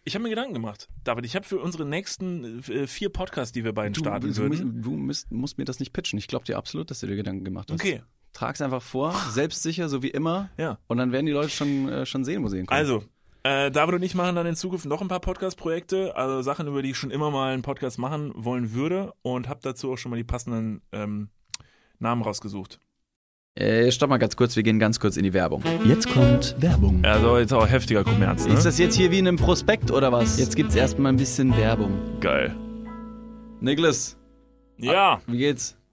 Ich habe mir Gedanken gemacht, David. Ich habe für unsere nächsten äh, vier Podcasts, die wir beiden starten du, würden. Du, musst, musst mir das nicht pitchen. Ich glaube dir absolut, dass du dir Gedanken gemacht hast. Okay, Trag's einfach vor, selbstsicher, so wie immer. ja. Und dann werden die Leute schon, äh, schon sehen, wo sie hinkommen. Also, äh, David und ich machen dann in Zukunft noch ein paar Podcast-Projekte, also Sachen, über die ich schon immer mal einen Podcast machen wollen würde und habe dazu auch schon mal die passenden ähm, Namen rausgesucht. Äh, stopp mal ganz kurz, wir gehen ganz kurz in die Werbung. Jetzt kommt Werbung. Also jetzt auch heftiger Kommerz, ne? Ist das jetzt hier wie in einem Prospekt oder was? Jetzt gibt's erstmal ein bisschen Werbung. Geil. Niklas, Ja, wie geht's?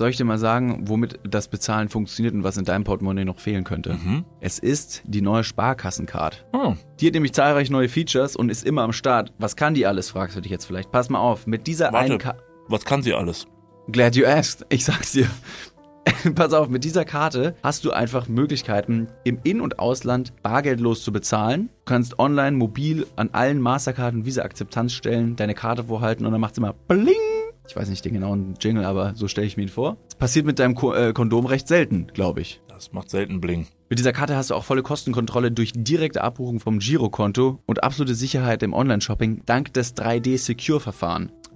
Soll ich dir mal sagen, womit das Bezahlen funktioniert und was in deinem Portemonnaie noch fehlen könnte? Mhm. Es ist die neue Sparkassencard. Oh, Die hat nämlich zahlreiche neue Features und ist immer am Start. Was kann die alles, fragst du dich jetzt vielleicht. Pass mal auf, mit dieser Warte. einen Ka was kann sie alles? Glad you asked. Ich sag's dir. Pass auf, mit dieser Karte hast du einfach Möglichkeiten, im In- und Ausland bargeldlos zu bezahlen. Du kannst online, mobil an allen Mastercard- und Visa-Akzeptanzstellen deine Karte vorhalten und dann macht's immer Bling. Ich weiß nicht den genauen Jingle, aber so stelle ich mir ihn vor. Das passiert mit deinem Ko äh, Kondom recht selten, glaube ich. Das macht selten Bling. Mit dieser Karte hast du auch volle Kostenkontrolle durch direkte Abbuchung vom Girokonto und absolute Sicherheit im Online-Shopping dank des 3D-Secure-Verfahren.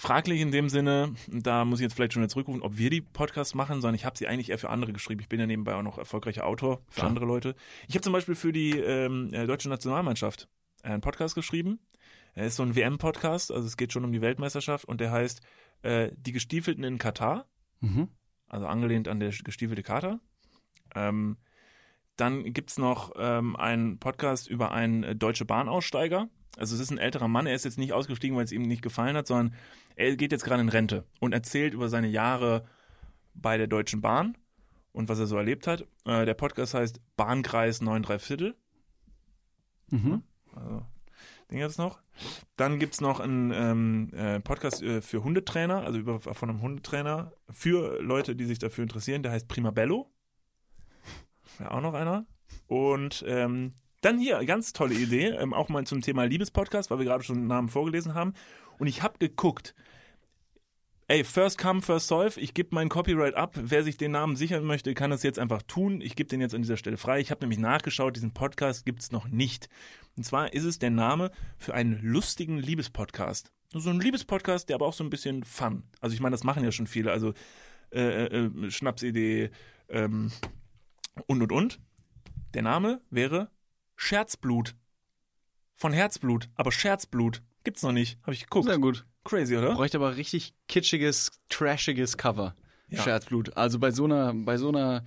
Fraglich in dem Sinne, da muss ich jetzt vielleicht schon wieder zurückrufen, ob wir die Podcasts machen, sondern ich habe sie eigentlich eher für andere geschrieben. Ich bin ja nebenbei auch noch erfolgreicher Autor für Klar. andere Leute. Ich habe zum Beispiel für die ähm, äh, deutsche Nationalmannschaft einen Podcast geschrieben. Er ist so ein WM-Podcast, also es geht schon um die Weltmeisterschaft und der heißt äh, Die Gestiefelten in Katar, Mhm. also angelehnt an der gestiefelte Kater. Ähm, dann gibt's noch ähm, einen Podcast über einen äh, deutsche Bahnaussteiger. Also es ist ein älterer Mann, er ist jetzt nicht ausgestiegen, weil es ihm nicht gefallen hat, sondern er geht jetzt gerade in Rente und erzählt über seine Jahre bei der Deutschen Bahn und was er so erlebt hat. Äh, der Podcast heißt Bahnkreis 9 3 Viertel. Mhm. Also, den jetzt noch. Dann gibt's noch einen ähm, äh, Podcast äh, für Hundetrainer, also über, von einem Hundetrainer, für Leute, die sich dafür interessieren. Der heißt Prima Bello. Wäre auch noch einer. Und ähm, dann hier, ganz tolle Idee, ähm, auch mal zum Thema Liebespodcast, weil wir gerade schon Namen vorgelesen haben. Und ich habe geguckt, ey, first come, first solve, ich gebe mein Copyright ab. Wer sich den Namen sichern möchte, kann das jetzt einfach tun. Ich gebe den jetzt an dieser Stelle frei. Ich habe nämlich nachgeschaut, diesen Podcast gibt es noch nicht. Und zwar ist es der Name für einen lustigen Liebespodcast. So ein Liebespodcast, der aber auch so ein bisschen Fun. Also ich meine, das machen ja schon viele. Also äh, äh, Schnapsidee ähm, und und und. Der Name wäre Scherzblut. Von Herzblut, aber Scherzblut gibt's noch nicht. Habe ich geguckt. Sehr gut. Crazy, oder? Bräuchte aber richtig kitschiges, trashiges Cover. Ja. Scherzblut. Also bei so einer, bei so einer,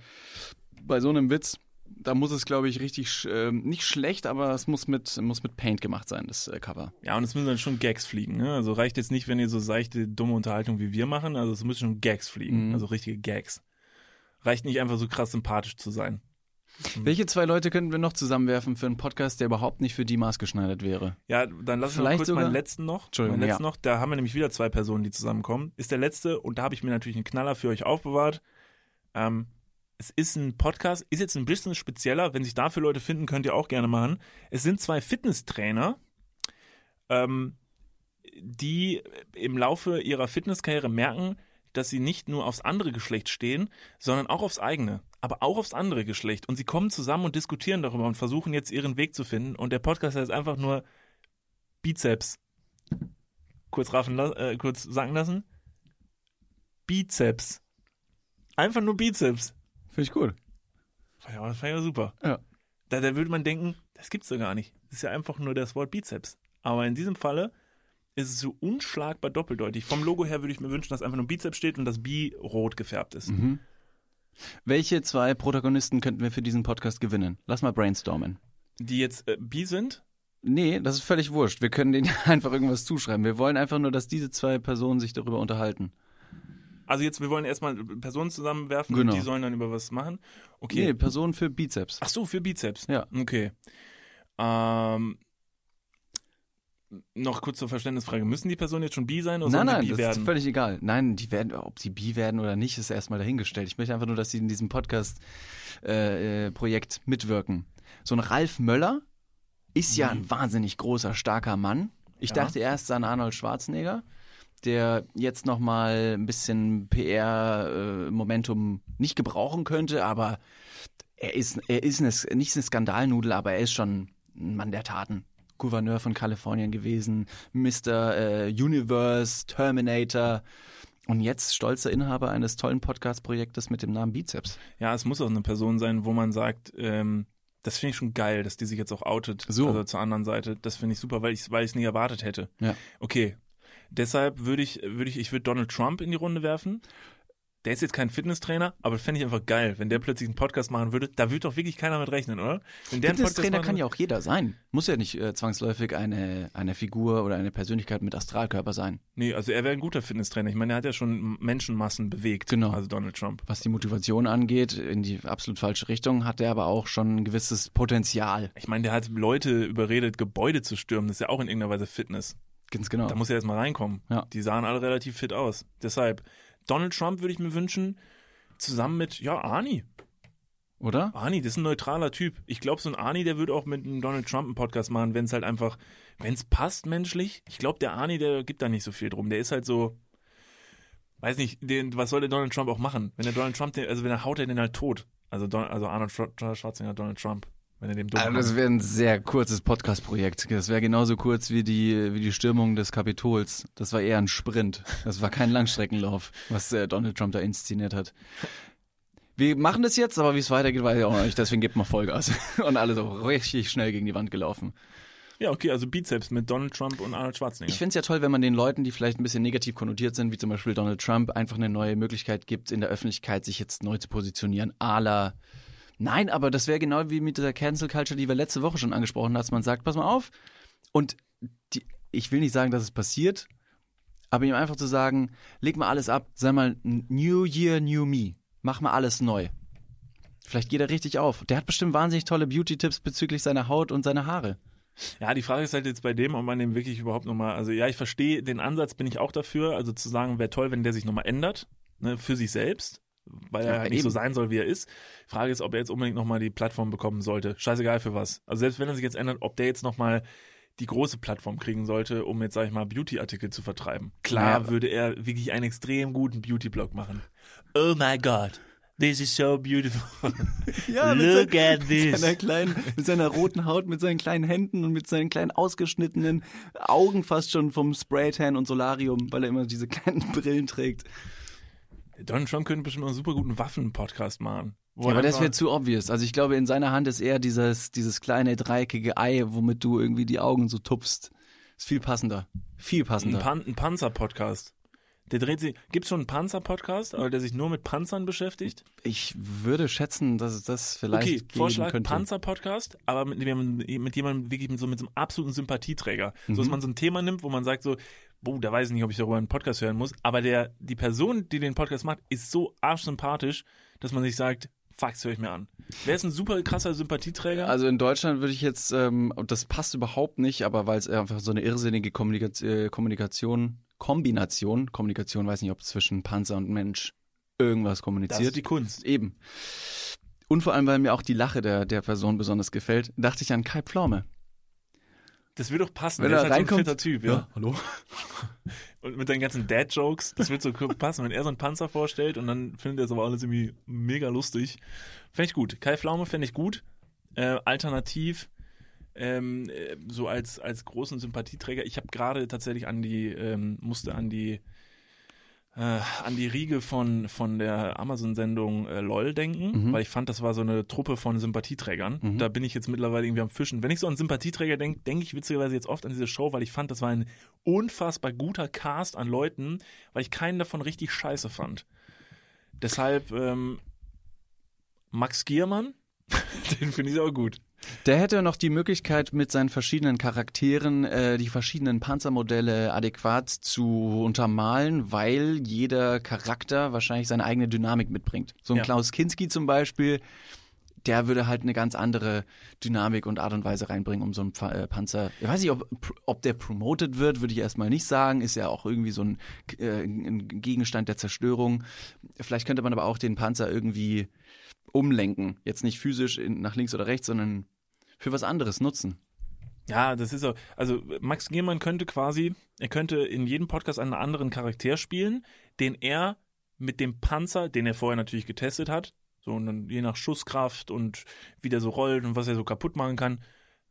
bei so einem Witz, da muss es, glaube ich, richtig, ähm, nicht schlecht, aber es muss mit, muss mit Paint gemacht sein, das äh, Cover. Ja, und es müssen dann schon Gags fliegen. Ne? Also reicht jetzt nicht, wenn ihr so seichte, dumme Unterhaltung wie wir machen. Also es müssen schon Gags fliegen. Mhm. Also richtige Gags. Reicht nicht einfach so krass sympathisch zu sein. Welche zwei Leute könnten wir noch zusammenwerfen für einen Podcast, der überhaupt nicht für die maßgeschneidert wäre? Ja, dann lass uns kurz sogar- meinen letzten noch. Entschuldigung, meinen letzten ja. noch. Da haben wir nämlich wieder zwei Personen, die zusammenkommen. Ist der letzte und da habe ich mir natürlich einen Knaller für euch aufbewahrt. Ähm, es ist ein Podcast, ist jetzt ein bisschen spezieller. Wenn sich dafür Leute finden, könnt ihr auch gerne machen. Es sind zwei Fitnesstrainer, ähm, die im Laufe ihrer Fitnesskarriere merken, dass sie nicht nur aufs andere Geschlecht stehen, sondern auch aufs eigene, aber auch aufs andere Geschlecht. Und sie kommen zusammen und diskutieren darüber und versuchen jetzt ihren Weg zu finden. Und der Podcast heißt einfach nur Bizeps. Kurz raffen, äh, kurz sagen lassen. Bizeps. Einfach nur Bizeps. Finde ich gut. Fand ich aber- fand ich super. Ja. Da, da würde man denken, das gibt's doch gar nicht. Das ist ja einfach nur das Wort Bizeps. Aber in diesem Falle ist es so unschlagbar doppeldeutig. Vom Logo her würde ich mir wünschen, dass einfach nur Bizeps steht und das Bi rot gefärbt ist. Mhm. Welche zwei Protagonisten könnten wir für diesen Podcast gewinnen? Lass mal brainstormen. Die jetzt äh, Bi sind. Nee, das ist völlig wurscht. Wir können denen einfach irgendwas zuschreiben. Wir wollen einfach nur, dass diese zwei Personen sich darüber unterhalten. Also jetzt, wir wollen erstmal Personen zusammenwerfen Genau. und die sollen dann über was machen. Okay. Nee, Personen für Bizeps. Ach so, für Bizeps. Ja. Okay. Ähm, noch kurz zur Verständnisfrage. Müssen die Personen jetzt schon Bi sein oder Nein, nein, die Bi das werden? ist völlig egal. Nein, die werden, ob sie bi werden oder nicht, ist erstmal dahingestellt. Ich möchte einfach nur, dass sie in diesem Podcast-Projekt äh, Projekt mitwirken. So ein Ralf Möller ist ja ein wahnsinnig großer, starker Mann. Ich Ja. dachte erst an Arnold Schwarzenegger, der jetzt nochmal ein bisschen PR-Momentum nicht gebrauchen könnte, aber er ist, er ist eine, nicht eine Skandalnudel, aber er ist schon ein Mann der Taten. Gouverneur von Kalifornien gewesen, Mr. Äh, Universe, Terminator und jetzt stolzer Inhaber eines tollen Podcast-Projektes mit dem Namen Bizeps. Ja, es muss auch eine Person sein, wo man sagt, ähm, das finde ich schon geil, dass die sich jetzt auch outet. So. Also zur anderen Seite. Das finde ich super, weil ich weil es nie erwartet hätte. Ja. Okay. Deshalb würde ich, würde ich, ich würde Donald Trump in die Runde werfen. Der ist jetzt kein Fitnesstrainer, aber fände ich einfach geil, wenn der plötzlich einen Podcast machen würde. Da würde doch wirklich keiner mit rechnen, oder? Wenn der Fitnesstrainer kann ja auch jeder sein. Muss ja nicht äh, zwangsläufig eine, eine Figur oder eine Persönlichkeit mit Astralkörper sein. Nee, also er wäre ein guter Fitnesstrainer. Ich meine, er hat ja schon Menschenmassen bewegt. Genau. Also Donald Trump. Was die Motivation angeht, in die absolut falsche Richtung, hat er aber auch schon ein gewisses Potenzial. Ich meine, der hat Leute überredet, Gebäude zu stürmen. Das ist ja auch in irgendeiner Weise Fitness. Ganz genau. Da muss er erstmal reinkommen. Ja. Die sahen alle relativ fit aus. Deshalb, Donald Trump würde ich mir wünschen, zusammen mit, ja, Arnie. Oder? Arnie, das ist ein neutraler Typ. Ich glaube, so ein Arnie, der würde auch mit einem Donald Trump einen Podcast machen, wenn es halt einfach, wenn es passt menschlich. Ich glaube, der Arnie, der gibt da nicht so viel drum. Der ist halt so, weiß nicht, den, was soll der Donald Trump auch machen? Wenn der Donald Trump, den, also wenn er haut er den halt tot. Also, Don, also Arnold Schwar- Schwarzenegger, Donald Trump. Wenn er dem Also das wäre ein sehr kurzes Podcast-Projekt. Das wäre genauso kurz wie die, wie die Stürmung des Kapitols. Das war eher ein Sprint. Das war kein Langstreckenlauf, was äh, Donald Trump da inszeniert hat. Wir machen das jetzt, aber wie es weitergeht, weiß ich auch noch nicht. Deswegen gibt mal Vollgas. Und alle so richtig schnell gegen die Wand gelaufen. Ja, okay, also Bizeps mit Donald Trump und Arnold Schwarzenegger. Ich finde es ja toll, wenn man den Leuten, die vielleicht ein bisschen negativ konnotiert sind, wie zum Beispiel Donald Trump, einfach eine neue Möglichkeit gibt, in der Öffentlichkeit sich jetzt neu zu positionieren. A la Nein, aber das wäre genau wie mit dieser Cancel Culture, die wir letzte Woche schon angesprochen haben, dass man sagt, pass mal auf. Und die, ich will nicht sagen, dass es passiert, aber ihm einfach zu sagen, leg mal alles ab, sei mal New Year, New Me. Mach mal alles neu. Vielleicht geht er richtig auf. Der hat bestimmt wahnsinnig tolle Beauty-Tipps bezüglich seiner Haut und seiner Haare. Ja, die Frage ist halt jetzt bei dem, ob man dem wirklich überhaupt nochmal, also ja, ich verstehe den Ansatz, bin ich auch dafür, also zu sagen, wäre toll, wenn der sich nochmal ändert, ne, für sich selbst, weil er Ja, halt nicht so eben. sein soll, wie er ist. Frage ist, ob er jetzt unbedingt nochmal die Plattform bekommen sollte. Scheißegal für was. Also selbst wenn er sich jetzt ändert, ob der jetzt nochmal die große Plattform kriegen sollte, um jetzt, sag ich mal, Beauty-Artikel zu vertreiben. Klar Naja. würde er wirklich einen extrem guten Beauty-Blog machen. Oh my God, this is so beautiful. Ja, Look at Mit this. seiner kleinen, mit seiner roten Haut, mit seinen kleinen Händen und mit seinen kleinen ausgeschnittenen Augen fast schon vom Spraytan und Solarium, weil er immer diese kleinen Brillen trägt. Donald Trump könnte bestimmt einen super guten Waffen-Podcast machen. Ja, aber er das wäre zu obvious. Also ich glaube, in seiner Hand ist eher dieses, dieses kleine dreieckige Ei, womit du irgendwie die Augen so tupfst. Ist viel passender. Viel Ein, passender. Pan ein Panzer-Podcast. Der dreht sich. Gibt es schon einen Panzer-Podcast, aber der sich nur mit Panzern beschäftigt? Ich würde schätzen, dass es das vielleicht Okay, geben Vorschlag. Panzer-Podcast, aber mit jemandem, mit jemandem wirklich mit so, mit so einem absoluten Sympathieträger. So, Mhm. dass man so ein Thema nimmt, wo man sagt so, boah, da weiß ich nicht, ob ich darüber einen Podcast hören muss. Aber der, die Person, die den Podcast macht, ist so arschsympathisch, dass man sich sagt, fuck, das höre ich mir an. Wer ist ein super krasser Sympathieträger? Also in Deutschland würde ich jetzt, ähm, und das passt überhaupt nicht, aber weil es einfach so eine irrsinnige Kommunikation, äh, Kommunikation, Kombination, Kommunikation, weiß nicht, ob zwischen Panzer und Mensch irgendwas das kommuniziert. ist die Kunst. Eben. Und vor allem, weil mir auch die Lache der, der Person besonders gefällt, dachte ich an Kai Pflaume. Das würde doch passen. Wenn der er ist halt reinkommt, so ein fitter Typ, ja. hallo. Und mit seinen ganzen Dad-Jokes, das wird so passen, wenn er so einen Panzer vorstellt und dann findet er es aber alles irgendwie mega lustig. Fände ich gut. Kai Pflaume fände ich gut. Äh, alternativ, ähm, äh, so als, als großen Sympathieträger. Ich habe gerade tatsächlich an die, ähm, musste an die äh, an die Riege von, von der Amazon-Sendung äh, LOL denken, Mhm. weil ich fand, das war so eine Truppe von Sympathieträgern. Mhm. Da bin ich jetzt mittlerweile irgendwie am Fischen. Wenn ich so an Sympathieträger denke, denke ich witzigerweise jetzt oft an diese Show, weil ich fand, das war ein unfassbar guter Cast an Leuten, weil ich keinen davon richtig scheiße fand. Deshalb ähm, Max Giermann, den finde ich auch gut. Der hätte noch die Möglichkeit, mit seinen verschiedenen Charakteren äh, die verschiedenen Panzermodelle adäquat zu untermalen, weil jeder Charakter wahrscheinlich seine eigene Dynamik mitbringt. So ein Ja. Klaus Kinski zum Beispiel, der würde halt eine ganz andere Dynamik und Art und Weise reinbringen, um so einen Pfa- äh, Panzer. Ich weiß nicht, ob, ob der promoted wird, würde ich erstmal nicht sagen. Ist ja auch irgendwie so ein, äh, ein Gegenstand der Zerstörung. Vielleicht könnte man aber auch den Panzer irgendwie umlenken. Jetzt nicht physisch in, nach links oder rechts, sondern für was anderes nutzen. Ja, das ist so. Also Max Giermann könnte quasi, er könnte in jedem Podcast einen anderen Charakter spielen, den er mit dem Panzer, den er vorher natürlich getestet hat, so und dann je nach Schusskraft und wie der so rollt und was er so kaputt machen kann,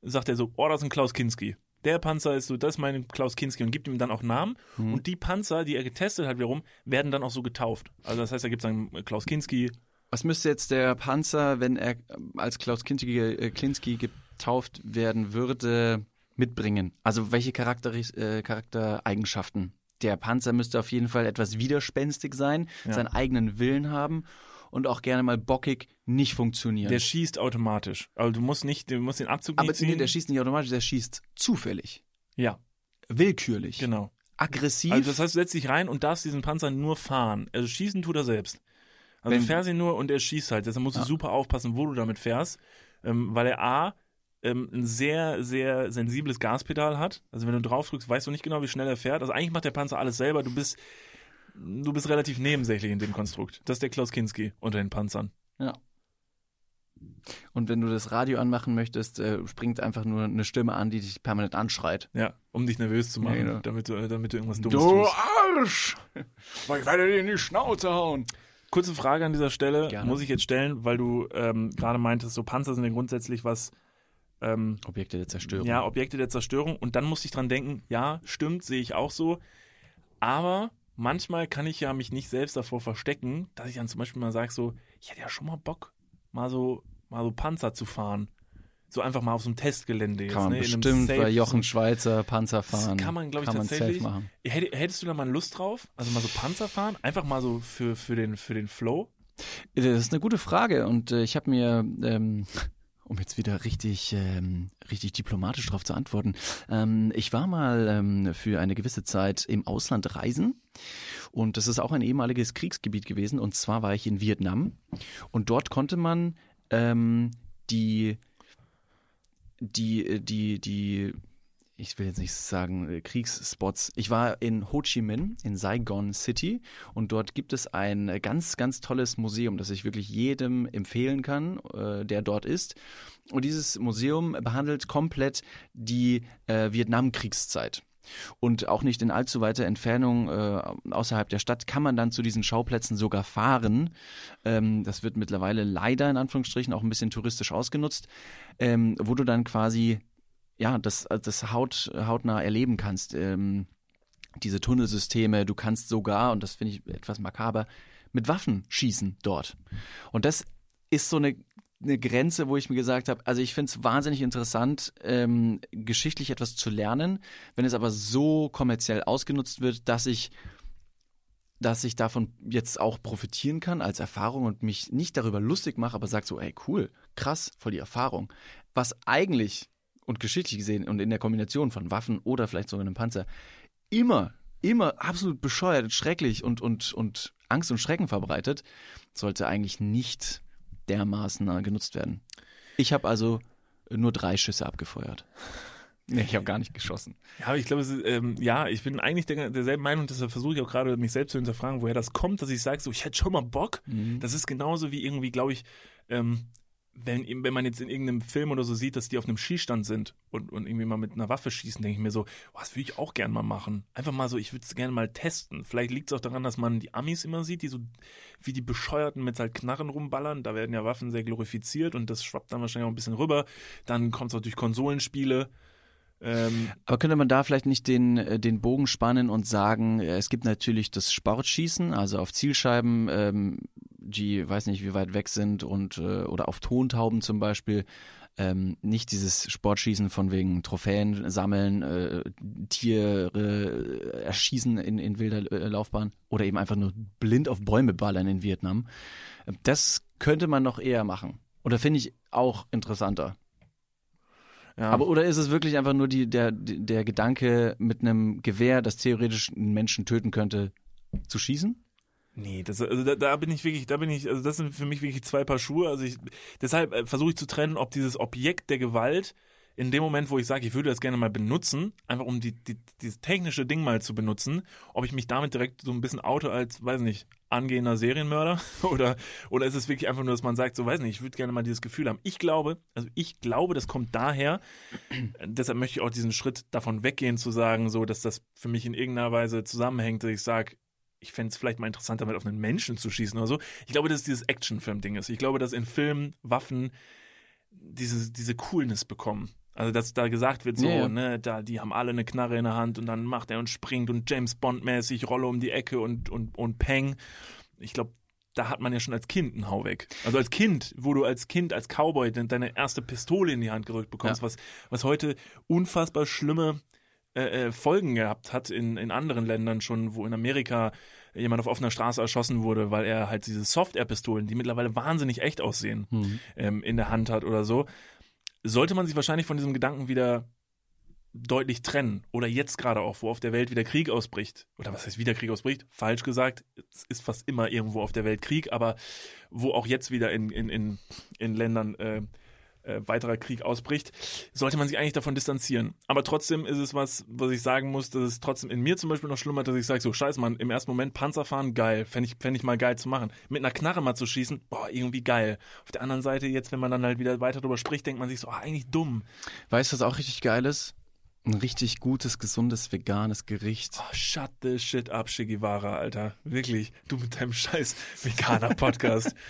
sagt er so, oh, das ist ein Klaus Kinski. Der Panzer ist so, das ist mein Klaus Kinski und gibt ihm dann auch Namen. Mhm. Und die Panzer, die er getestet hat, wiederum, werden dann auch so getauft. Also das heißt, da gibt es dann Klaus Kinski. Was müsste jetzt der Panzer, wenn er ähm, als Klaus Kinski, äh, Klinski getauft werden würde, mitbringen? Also welche Charakteris äh, Charaktereigenschaften? Der Panzer müsste auf jeden Fall etwas widerspenstig sein, Ja. seinen eigenen Willen haben und auch gerne mal bockig nicht funktionieren. Der schießt automatisch. Also du musst nicht, du musst den Abzug Aber nicht ziehen. nee, der schießt nicht automatisch, der schießt zufällig, ja, willkürlich, genau. aggressiv. Also das heißt, du setzt dich rein und darfst diesen Panzer nur fahren. Also schießen tut er selbst. Also Wenn- du ihn nur und er schießt halt. Deshalb musst du Ja. super aufpassen, wo du damit fährst. Ähm, weil er A, ähm, ein sehr, sehr sensibles Gaspedal hat. Also wenn du drauf drückst, weißt du nicht genau, wie schnell er fährt. Also eigentlich macht der Panzer alles selber. Du bist, du bist relativ nebensächlich in dem Konstrukt. Das ist der Klaus Kinski unter den Panzern. Ja. Und wenn du das Radio anmachen möchtest, äh, springt einfach nur eine Stimme an, die dich permanent anschreit. Ja, um dich nervös zu machen, Ja, genau. damit, du, äh, damit du irgendwas Dummes tust. Arsch! Ich werde dir in die Schnauze hauen. Kurze Frage an dieser Stelle Gerne. muss ich jetzt stellen, weil du ähm, gerade meintest, so Panzer sind ja grundsätzlich was ähm, Objekte der Zerstörung. Ja, Objekte der Zerstörung. Und dann musste ich dran denken, ja, stimmt, sehe ich auch so. Aber manchmal kann ich ja mich nicht selbst davor verstecken, dass ich dann zum Beispiel mal sage, so, ich hätte ja schon mal Bock, mal so, mal so Panzer zu fahren. So einfach mal auf so einem Testgelände jetzt. Kann man ne, bestimmt bei Jochen Schweizer Panzer fahren. kann man, glaube ich, Kann man tatsächlich. safe machen. Hätt- Hättest du da mal Lust drauf? Also mal so Panzer fahren? Einfach mal so für, für, den, für den Flow? Das ist eine gute Frage und äh, ich habe mir, ähm, um jetzt wieder richtig, ähm, richtig diplomatisch darauf zu antworten, ähm, ich war mal ähm, für eine gewisse Zeit im Ausland reisen und das ist auch ein ehemaliges Kriegsgebiet gewesen und zwar war ich in Vietnam und dort konnte man ähm, die, die, die, die ich will jetzt nicht sagen äh, Kriegsspots. Ich war in Ho Chi Minh, in Saigon City und dort gibt es ein äh, ganz, ganz tolles Museum, das ich wirklich jedem empfehlen kann, äh, der dort ist. Und dieses Museum behandelt komplett die äh, Vietnamkriegszeit. Und auch nicht in allzu weiter Entfernung äh, außerhalb der Stadt kann man dann zu diesen Schauplätzen sogar fahren. Ähm, das wird mittlerweile leider in Anführungsstrichen auch ein bisschen touristisch ausgenutzt, ähm, wo du dann quasi ja, das, das haut, hautnah erleben kannst. Ähm, diese Tunnelsysteme, du kannst sogar, und das finde ich etwas makaber, mit Waffen schießen dort. Und das ist so eine, eine Grenze, wo ich mir gesagt habe, also ich finde es wahnsinnig interessant, ähm, geschichtlich etwas zu lernen, wenn es aber so kommerziell ausgenutzt wird, dass ich dass ich davon jetzt auch profitieren kann als Erfahrung und mich nicht darüber lustig mache, aber sage so, ey, cool, krass, voll die Erfahrung. Was eigentlich und geschichtlich gesehen und in der Kombination von Waffen oder vielleicht sogar einem Panzer immer, immer absolut bescheuert, schrecklich und, und, und Angst und Schrecken verbreitet, sollte eigentlich nicht dermaßen äh, genutzt werden. Ich habe also nur drei Schüsse abgefeuert. Nee, ich habe gar nicht geschossen. Ja, aber ich glaube, ist, ähm, ja, ich bin eigentlich der, derselben Meinung, deshalb versuche ich auch gerade mich selbst zu hinterfragen, woher das kommt, dass ich sage, so, ich hätte schon mal Bock. Mhm. Das ist genauso wie irgendwie, glaube ich, ähm, wenn, wenn man jetzt in irgendeinem Film oder so sieht, dass die auf einem Schießstand sind und, und irgendwie mal mit einer Waffe schießen, denke ich mir so, oh, das würde ich auch gerne mal machen. Einfach mal so, ich würde es gerne mal testen. Vielleicht liegt es auch daran, dass man die Amis immer sieht, die so wie die Bescheuerten mit halt Knarren rumballern. Da werden ja Waffen sehr glorifiziert und das schwappt dann wahrscheinlich auch ein bisschen rüber. Dann kommt es auch durch Konsolenspiele. Ähm, Aber könnte man da vielleicht nicht den, äh, den Bogen spannen und sagen, äh, es gibt natürlich das Sportschießen, also auf Zielscheiben, ähm, die weiß nicht, wie weit weg sind und äh, oder auf Tontauben zum Beispiel. Ähm, nicht dieses Sportschießen von wegen Trophäen sammeln, äh, Tiere äh, erschießen in, in wilder äh, Laufbahn oder eben einfach nur blind auf Bäume ballern in Vietnam. Das könnte man noch eher machen. Oder finde ich auch interessanter. Ja. Aber oder ist es wirklich einfach nur die, der, der Gedanke, mit einem Gewehr, das theoretisch einen Menschen töten könnte, zu schießen? Nee, das, also da, da, bin ich wirklich, da bin ich, also das sind für mich wirklich zwei Paar Schuhe. Also ich, deshalb äh, versuche ich zu trennen, ob dieses Objekt der Gewalt in dem Moment, wo ich sage, ich würde das gerne mal benutzen, einfach um die, die, dieses technische Ding mal zu benutzen, ob ich mich damit direkt so ein bisschen auto als, weiß nicht, angehender Serienmörder oder, oder ist es wirklich einfach nur, dass man sagt, so weiß nicht, ich würde gerne mal dieses Gefühl haben. Ich glaube, also ich glaube, das kommt daher, deshalb möchte ich auch diesen Schritt davon weggehen zu sagen, so, dass das für mich in irgendeiner Weise zusammenhängt, dass ich sage, ich fände es vielleicht mal interessanter, damit auf einen Menschen zu schießen oder so. Ich glaube, dass es dieses Actionfilm-Ding ist. Ich glaube, dass in Filmen Waffen diese, diese Coolness bekommen. Also, dass da gesagt wird, so, yeah. ne, da, die haben alle eine Knarre in der Hand und dann macht er und springt und James Bond-mäßig Rolle um die Ecke und, und, und Peng. Ich glaube, da hat man ja schon als Kind einen Hau weg. Also als Kind, wo du als Kind, als Cowboy deine erste Pistole in die Hand gerückt bekommst, ja. was, was heute unfassbar schlimme äh, äh, Folgen gehabt hat in, in anderen Ländern schon, wo in Amerika jemand auf offener Straße erschossen wurde, weil er halt diese Soft-Air-Pistolen, die mittlerweile wahnsinnig echt aussehen, mhm. ähm, in der Hand hat oder so, sollte man sich wahrscheinlich von diesem Gedanken wieder deutlich trennen. Oder jetzt gerade auch, wo auf der Welt wieder Krieg ausbricht. Oder was heißt wieder Krieg ausbricht? Falsch gesagt, es ist fast immer irgendwo auf der Welt Krieg, aber wo auch jetzt wieder in, in, in, in Ländern äh, äh, weiterer Krieg ausbricht, sollte man sich eigentlich davon distanzieren. Aber trotzdem ist es was, was ich sagen muss, dass es trotzdem in mir zum Beispiel noch schlummert, dass ich sage, so scheiße, man, im ersten Moment Panzer fahren, geil, fände ich, fänd ich mal geil zu machen. Mit einer Knarre mal zu schießen, boah, irgendwie geil. Auf der anderen Seite, jetzt, wenn man dann halt wieder weiter drüber spricht, denkt man sich so, oh, eigentlich dumm. Weißt du, was auch richtig geil ist? Ein richtig gutes, gesundes, veganes Gericht. Oh, shut the shit up, Shigivara, Alter. Wirklich. Du mit deinem scheiß veganer Podcast.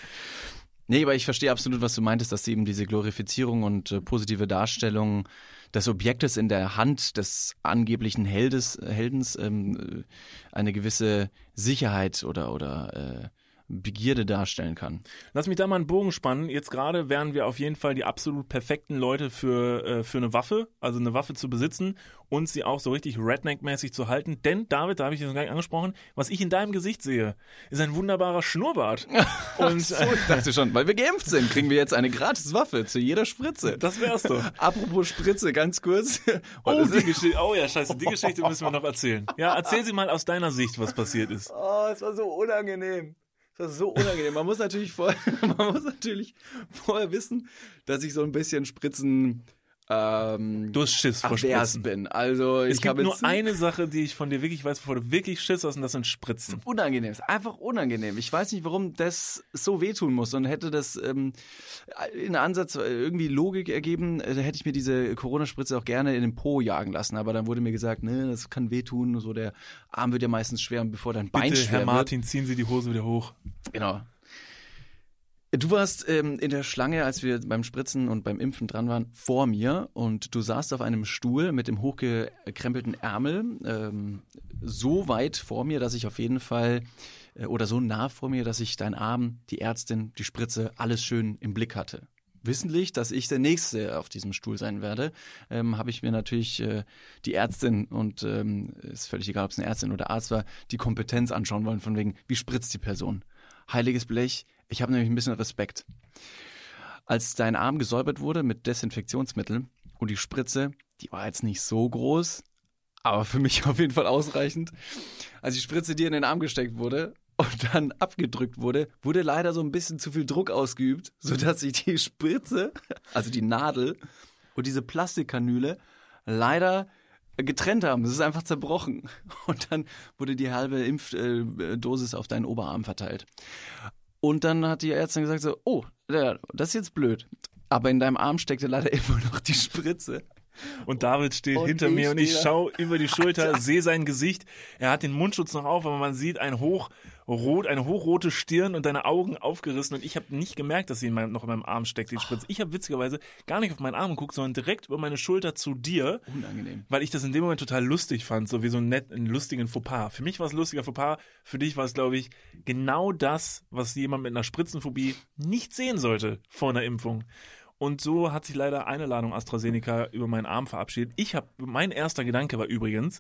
Nee, aber ich verstehe absolut, was du meintest, dass eben diese Glorifizierung und äh, positive Darstellung des Objektes in der Hand des angeblichen Heldes, Heldens ähm, äh, eine gewisse Sicherheit oder, oder äh, Begierde darstellen kann. Lass mich da mal einen Bogen spannen. Jetzt gerade wären wir auf jeden Fall die absolut perfekten Leute für, äh, für eine Waffe, also eine Waffe zu besitzen und sie auch so richtig Redneck-mäßig zu halten. Denn, David, da habe ich das gar nicht angesprochen, was ich in deinem Gesicht sehe, ist ein wunderbarer Schnurrbart. und so, ich dachte schon, weil wir geimpft sind, kriegen wir jetzt eine gratis Waffe zu jeder Spritze. Das wär's doch. Apropos Spritze, ganz kurz. Oh, die Geschichte, oh ja, scheiße, die Geschichte müssen wir noch erzählen. Ja, erzähl sie mal aus deiner Sicht, was passiert ist. Oh, es war so unangenehm. Das ist so unangenehm. Man muss natürlich vorher, man muss natürlich vorher wissen, dass ich so ein bisschen Spritzen ähm, du hast Schiss vor Spritzen. bin. Also ich es gibt nur eine Sache, die ich von dir wirklich weiß, bevor du wirklich Schiss hast, und das sind Spritzen. Unangenehm, ist einfach unangenehm. Ich weiß nicht, warum das so wehtun muss. Und hätte das ähm, in Ansatz irgendwie Logik ergeben, äh, hätte ich mir diese Corona-Spritze auch gerne in den Po jagen lassen. Aber dann wurde mir gesagt, ne, das kann wehtun. So der Arm wird ja meistens schwer und bevor dein Bein Bitte, schwer Herr Martin, wird, ziehen Sie die Hose wieder hoch. Genau. Du warst ähm, in der Schlange, als wir beim Spritzen und beim Impfen dran waren, vor mir und du saßt auf einem Stuhl mit dem hochgekrempelten Ärmel ähm, so weit vor mir, dass ich auf jeden Fall äh, oder so nah vor mir, dass ich dein Arm, die Ärztin, die Spritze, alles schön im Blick hatte. Wissentlich, dass ich der Nächste auf diesem Stuhl sein werde, ähm, habe ich mir natürlich äh, die Ärztin und ähm, ist völlig egal, ob es eine Ärztin oder Arzt war, die Kompetenz anschauen wollen, von wegen, wie spritzt die Person? Heiliges Blech, ich habe nämlich ein bisschen Respekt. Als dein Arm gesäubert wurde mit Desinfektionsmittel und die Spritze, die war jetzt nicht so groß, aber für mich auf jeden Fall ausreichend. Als die Spritze dir in den Arm gesteckt wurde und dann abgedrückt wurde, wurde leider so ein bisschen zu viel Druck ausgeübt, sodass sich die Spritze, also die Nadel und diese Plastikkanüle leider getrennt haben. Es ist einfach zerbrochen. Und dann wurde die halbe Impfdosis auf deinen Oberarm verteilt. Und dann hat die Ärztin gesagt so, oh, ja, das ist jetzt blöd. Aber in deinem Arm steckte leider immer noch die Spritze. Und David steht Und hinter mir und ich schaue über die Schulter, sehe sein Gesicht. Er hat den Mundschutz noch auf, aber man sieht ein hochrot, eine hochrote Stirn und deine Augen aufgerissen. Und ich habe nicht gemerkt, dass sie in meinem, noch in meinem Arm steckt, die Spritze. Ich habe witzigerweise gar nicht auf meinen Arm geguckt, sondern direkt über meine Schulter zu dir. Unangenehm. weil ich das in dem Moment total lustig fand, so wie so einen netten, einen lustigen Fauxpas. Für mich war es ein lustiger Fauxpas, für dich war es, glaube ich, genau das, was jemand mit einer Spritzenphobie nicht sehen sollte vor einer Impfung. Und so hat sich leider eine Ladung AstraZeneca über meinen Arm verabschiedet. Ich habe, mein erster Gedanke war übrigens,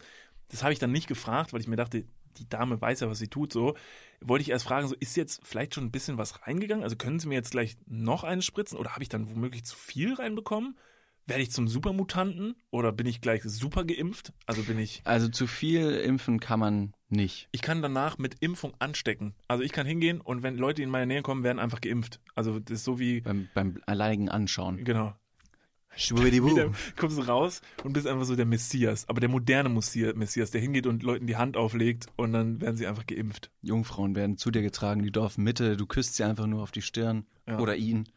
das habe ich dann nicht gefragt, weil ich mir dachte, die Dame weiß ja, was sie tut, so. Wollte ich erst fragen, so, ist jetzt vielleicht schon ein bisschen was reingegangen? Also können Sie mir jetzt gleich noch eine spritzen? Oder habe ich dann womöglich zu viel reinbekommen? Werde ich zum Supermutanten? Oder bin ich gleich super geimpft? Also bin ich, Also zu viel impfen kann man nicht. ich kann danach mit Impfung anstecken. Also ich kann hingehen und wenn Leute in meine Nähe kommen, werden einfach geimpft. Also das ist so wie, Beim, beim alleinigen Anschauen. genau. Wieder kommst du raus und bist einfach so der Messias. Aber der moderne Messia- Messias, der hingeht und Leuten die Hand auflegt und dann werden sie einfach geimpft. Jungfrauen werden zu dir getragen, die Dorfmitte, du küsst sie einfach nur auf die Stirn Ja. oder ihn.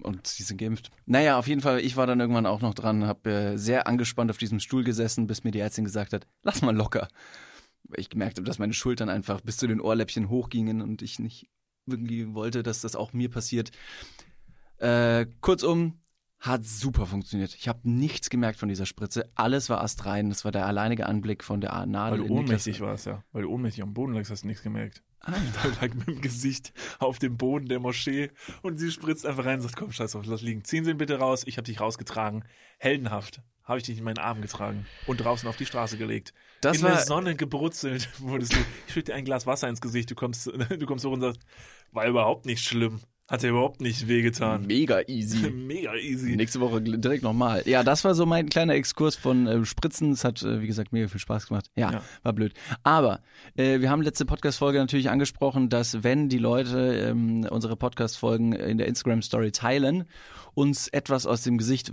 Und sie sind geimpft. Naja, auf jeden Fall, ich war dann irgendwann auch noch dran, habe äh, sehr angespannt auf diesem Stuhl gesessen, bis mir die Ärztin gesagt hat, lass mal locker. Weil ich gemerkt habe, dass meine Schultern einfach bis zu den Ohrläppchen hochgingen und ich nicht irgendwie wollte, dass das auch mir passiert. Äh, kurzum, hat super funktioniert. Ich habe nichts gemerkt von dieser Spritze. Alles war astrein. Das war der alleinige Anblick von der Nadel. Weil du ohnmächtig warst, ja. Weil du ohnmächtig am Boden lagst, hast du nichts gemerkt. Ah, Da lag mit dem Gesicht auf dem Boden der Moschee und sie spritzt einfach rein und sagt, komm, scheiß drauf, lass liegen. Ziehen Sie ihn bitte raus, ich habe dich rausgetragen. Heldenhaft habe ich dich in meinen Arm getragen und draußen auf die Straße gelegt. Das in war- der Sonne gebrutzelt wurdest du. Ich schütte dir ein Glas Wasser ins Gesicht, du kommst, du kommst hoch und sagst, war überhaupt nicht schlimm. Hat dir überhaupt nicht wehgetan. Mega easy. Mega easy. Nächste Woche direkt nochmal. Ja, das war so mein kleiner Exkurs von äh, Spritzen. Es hat, äh, wie gesagt, mega viel Spaß gemacht. Ja, Ja. war blöd. Aber äh, wir haben letzte Podcast-Folge natürlich angesprochen, dass wenn die Leute ähm, unsere Podcast-Folgen in der Instagram-Story teilen, uns etwas aus dem Gesicht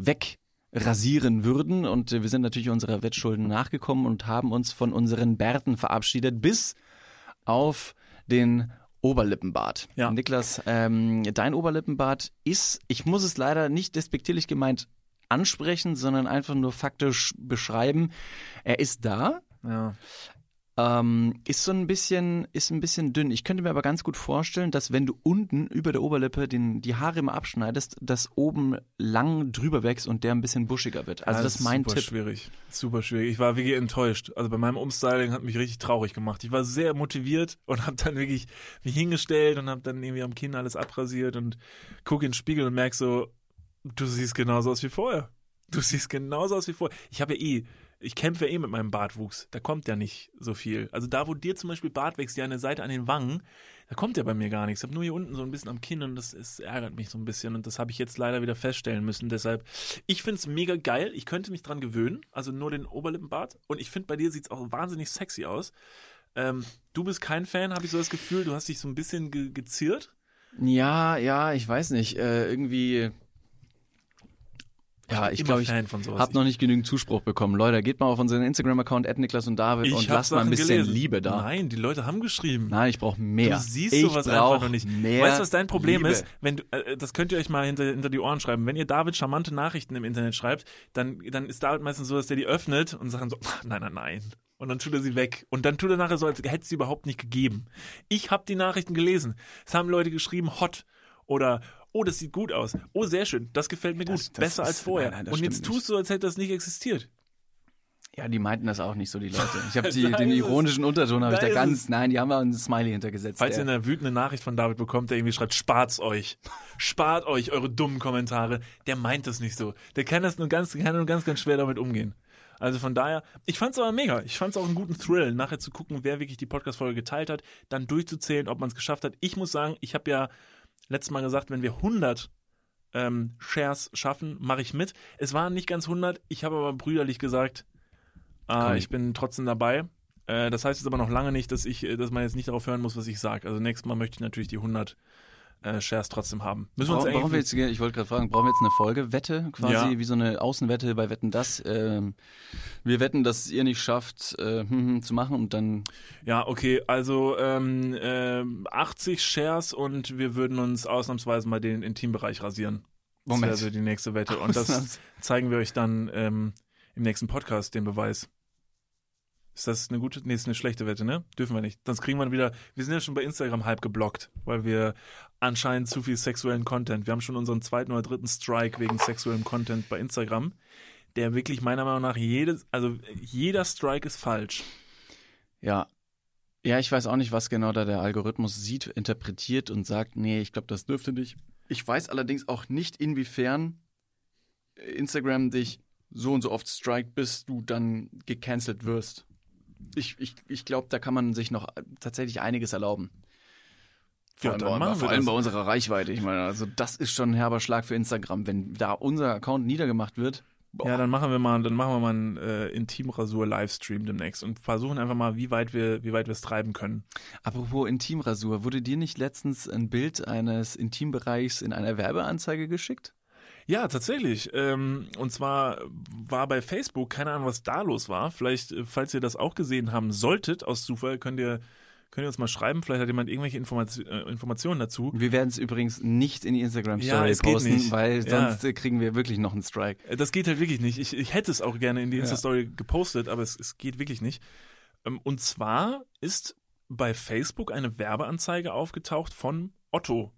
wegrasieren würden. Und äh, wir sind natürlich unserer Wettschulden nachgekommen und haben uns von unseren Bärten verabschiedet, bis auf den Oberlippenbart. Ja. Niklas, ähm, dein Oberlippenbart ist, ich muss es leider nicht despektierlich gemeint ansprechen, sondern einfach nur faktisch beschreiben. Er ist da, Ja. Ähm, ist so ein bisschen, ist ein bisschen dünn. Ich könnte mir aber ganz gut vorstellen, dass wenn du unten über der Oberlippe den, die Haare immer abschneidest, dass oben lang drüber wächst und der ein bisschen buschiger wird. Also Ja, das ist mein super Tipp. schwierig. Super schwierig. Ich war wirklich enttäuscht. Also bei meinem Umstyling hat mich richtig traurig gemacht. Ich war sehr motiviert und habe dann wirklich mich hingestellt und habe dann irgendwie am Kinn alles abrasiert und gucke in den Spiegel und merk so, du siehst genauso aus wie vorher. Du siehst genauso aus wie vorher. Ich habe ja eh, ich kämpfe eh mit meinem Bartwuchs. Da kommt ja nicht so viel. Also da, wo dir zum Beispiel Bart wächst, ja der Seite an den Wangen, da kommt ja bei mir gar nichts. Ich habe nur hier unten so ein bisschen am Kinn und das, ist, ärgert mich so ein bisschen. Und das habe ich jetzt leider wieder feststellen müssen. Deshalb, ich finde es mega geil. Ich könnte mich dran gewöhnen. Also nur den Oberlippenbart. Und ich finde, bei dir sieht es auch wahnsinnig sexy aus. Ähm, du bist kein Fan, habe ich so das Gefühl. Du hast dich so ein bisschen ge geziert. Ja, ja, ich weiß nicht. Äh, irgendwie. Ja, ich glaube, ich habe noch nicht genügend Zuspruch bekommen. Leute, geht mal auf unseren Instagram-Account Niklas und David Ich und lasst mal ein Sachen bisschen gelesen. Liebe da. Nein, die Leute haben geschrieben. Nein, ich brauche mehr. Du siehst ich sowas einfach noch nicht. Mehr weißt du, was dein Problem Liebe. ist? Wenn du, äh, das könnt ihr euch mal hinter, hinter die Ohren schreiben. Wenn ihr David charmante Nachrichten im Internet schreibt, dann, dann ist David meistens so, dass der die öffnet und sagt dann so, nein, nein, nein. Und dann tut er sie weg. Und dann tut er nachher so, als hätte es sie überhaupt nicht gegeben. Ich habe die Nachrichten gelesen. Es haben Leute geschrieben, hot. Oder, oh, das sieht gut aus. Oh, sehr schön. Das gefällt mir gut. Das- das Besser ist- als vorher. nein, nein, das und jetzt tust du, als hätte das nicht existiert. Ja, die meinten das auch nicht so, die Leute. Ich habe Da den ist es. ironischen Unterton habe ich Da da ganz, es. nein, die haben auch einen Smiley hintergesetzt. Falls ihr der, eine wütende Nachricht von David bekommt, der irgendwie schreibt, spart's euch. Spart euch eure dummen Kommentare. Der meint das nicht so. Der kann das nur ganz, kann nur ganz, ganz schwer damit umgehen. Also von daher, ich fand's aber mega. Ich fand's auch einen guten Thrill, nachher zu gucken, wer wirklich die Podcast-Folge geteilt hat, dann durchzuzählen, ob man es geschafft hat. Ich muss sagen, ich habe ja letztes Mal gesagt, wenn wir 100 ähm, Shares schaffen, mache ich mit. Es waren nicht ganz 100. Ich habe aber brüderlich gesagt, äh, ich bin trotzdem dabei. Äh, das heißt jetzt aber noch lange nicht, dass ich, äh, dass man jetzt nicht darauf hören muss, was ich sage. Also nächstes Mal möchte ich natürlich die 100 äh, Shares trotzdem haben. Müssen wir uns Brauchen, wir jetzt, ich wollte gerade fragen, brauchen wir jetzt eine Folgewette quasi, Ja. wie so eine Außenwette bei Wetten das? Ähm, wir wetten, dass ihr nicht schafft, äh, hm, hm, zu machen und dann Ja, okay, also ähm, ähm, 80 Shares und wir würden uns ausnahmsweise mal den Intimbereich rasieren. Das Moment. wäre so die nächste Wette. Und das zeigen wir euch dann ähm, im nächsten Podcast, den Beweis. Ist das eine gute? Nee, ist eine schlechte Wette, ne? Dürfen wir nicht. Sonst kriegen wir wieder. Wir sind ja schon bei Instagram halb geblockt, weil wir anscheinend zu viel sexuellen Content. Wir haben schon unseren zweiten oder dritten Strike wegen sexuellem Content bei Instagram, der wirklich meiner Meinung nach jedes, also jeder Strike ist falsch. Ja. Ja, ich weiß auch nicht, was genau da der Algorithmus sieht, interpretiert und sagt, nee, ich glaube, das dürfte nicht. Ich weiß allerdings auch nicht, inwiefern Instagram dich so und so oft strikt, bis du dann gecancelt wirst. Ich, ich, ich glaube, da kann man sich noch tatsächlich einiges erlauben. Vor, Ja, allem, dann bei, vor allem bei unserer Reichweite. Ich meine, also das ist schon ein herber Schlag für Instagram. Wenn da unser Account niedergemacht wird, boah. Ja, dann machen wir mal, dann machen wir mal einen äh, Intimrasur-Livestream demnächst und versuchen einfach mal, wie weit wir, wie weit wir es treiben können. Apropos Intimrasur, wurde dir nicht letztens ein Bild eines Intimbereichs in einer Werbeanzeige geschickt? Ja, tatsächlich. Ähm, und zwar war bei Facebook, keine Ahnung, was da los war. Vielleicht, äh, falls ihr das auch gesehen haben solltet, aus Zufall, könnt ihr, könnt ihr uns mal schreiben. Vielleicht hat jemand irgendwelche Information, äh, Informationen dazu. Wir werden es übrigens nicht in die Instagram Ja, posten, weil Ja. sonst äh, kriegen wir wirklich noch einen Strike. Das geht halt wirklich nicht. Ich, ich hätte es auch gerne in die Ja. Insta-Story gepostet, aber es, es geht wirklich nicht. Ähm, Und zwar ist bei Facebook eine Werbeanzeige aufgetaucht von Otto.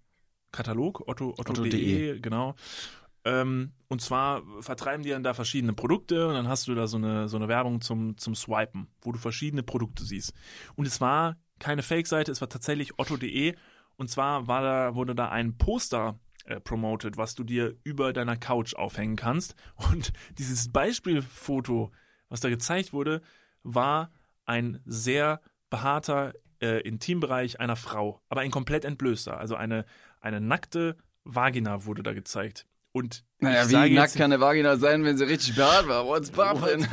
Katalog, Otto, Otto.de, Otto.de. genau. Ähm, und zwar vertreiben die dann da verschiedene Produkte und dann hast du da so eine, so eine Werbung zum, zum Swipen, wo du verschiedene Produkte siehst. Und es war keine Fake-Seite, es war tatsächlich Otto.de und zwar war da, wurde da ein Poster äh, promoted, was du dir über deiner Couch aufhängen kannst. Und dieses Beispielfoto, was da gezeigt wurde, war ein sehr behaarter äh, Intimbereich einer Frau, aber ein komplett entblößter. Also eine, eine nackte Vagina wurde da gezeigt. Und Naja, wie nackt jetzt- kann eine Vagina sein, wenn sie richtig behaart war? What's poppin'?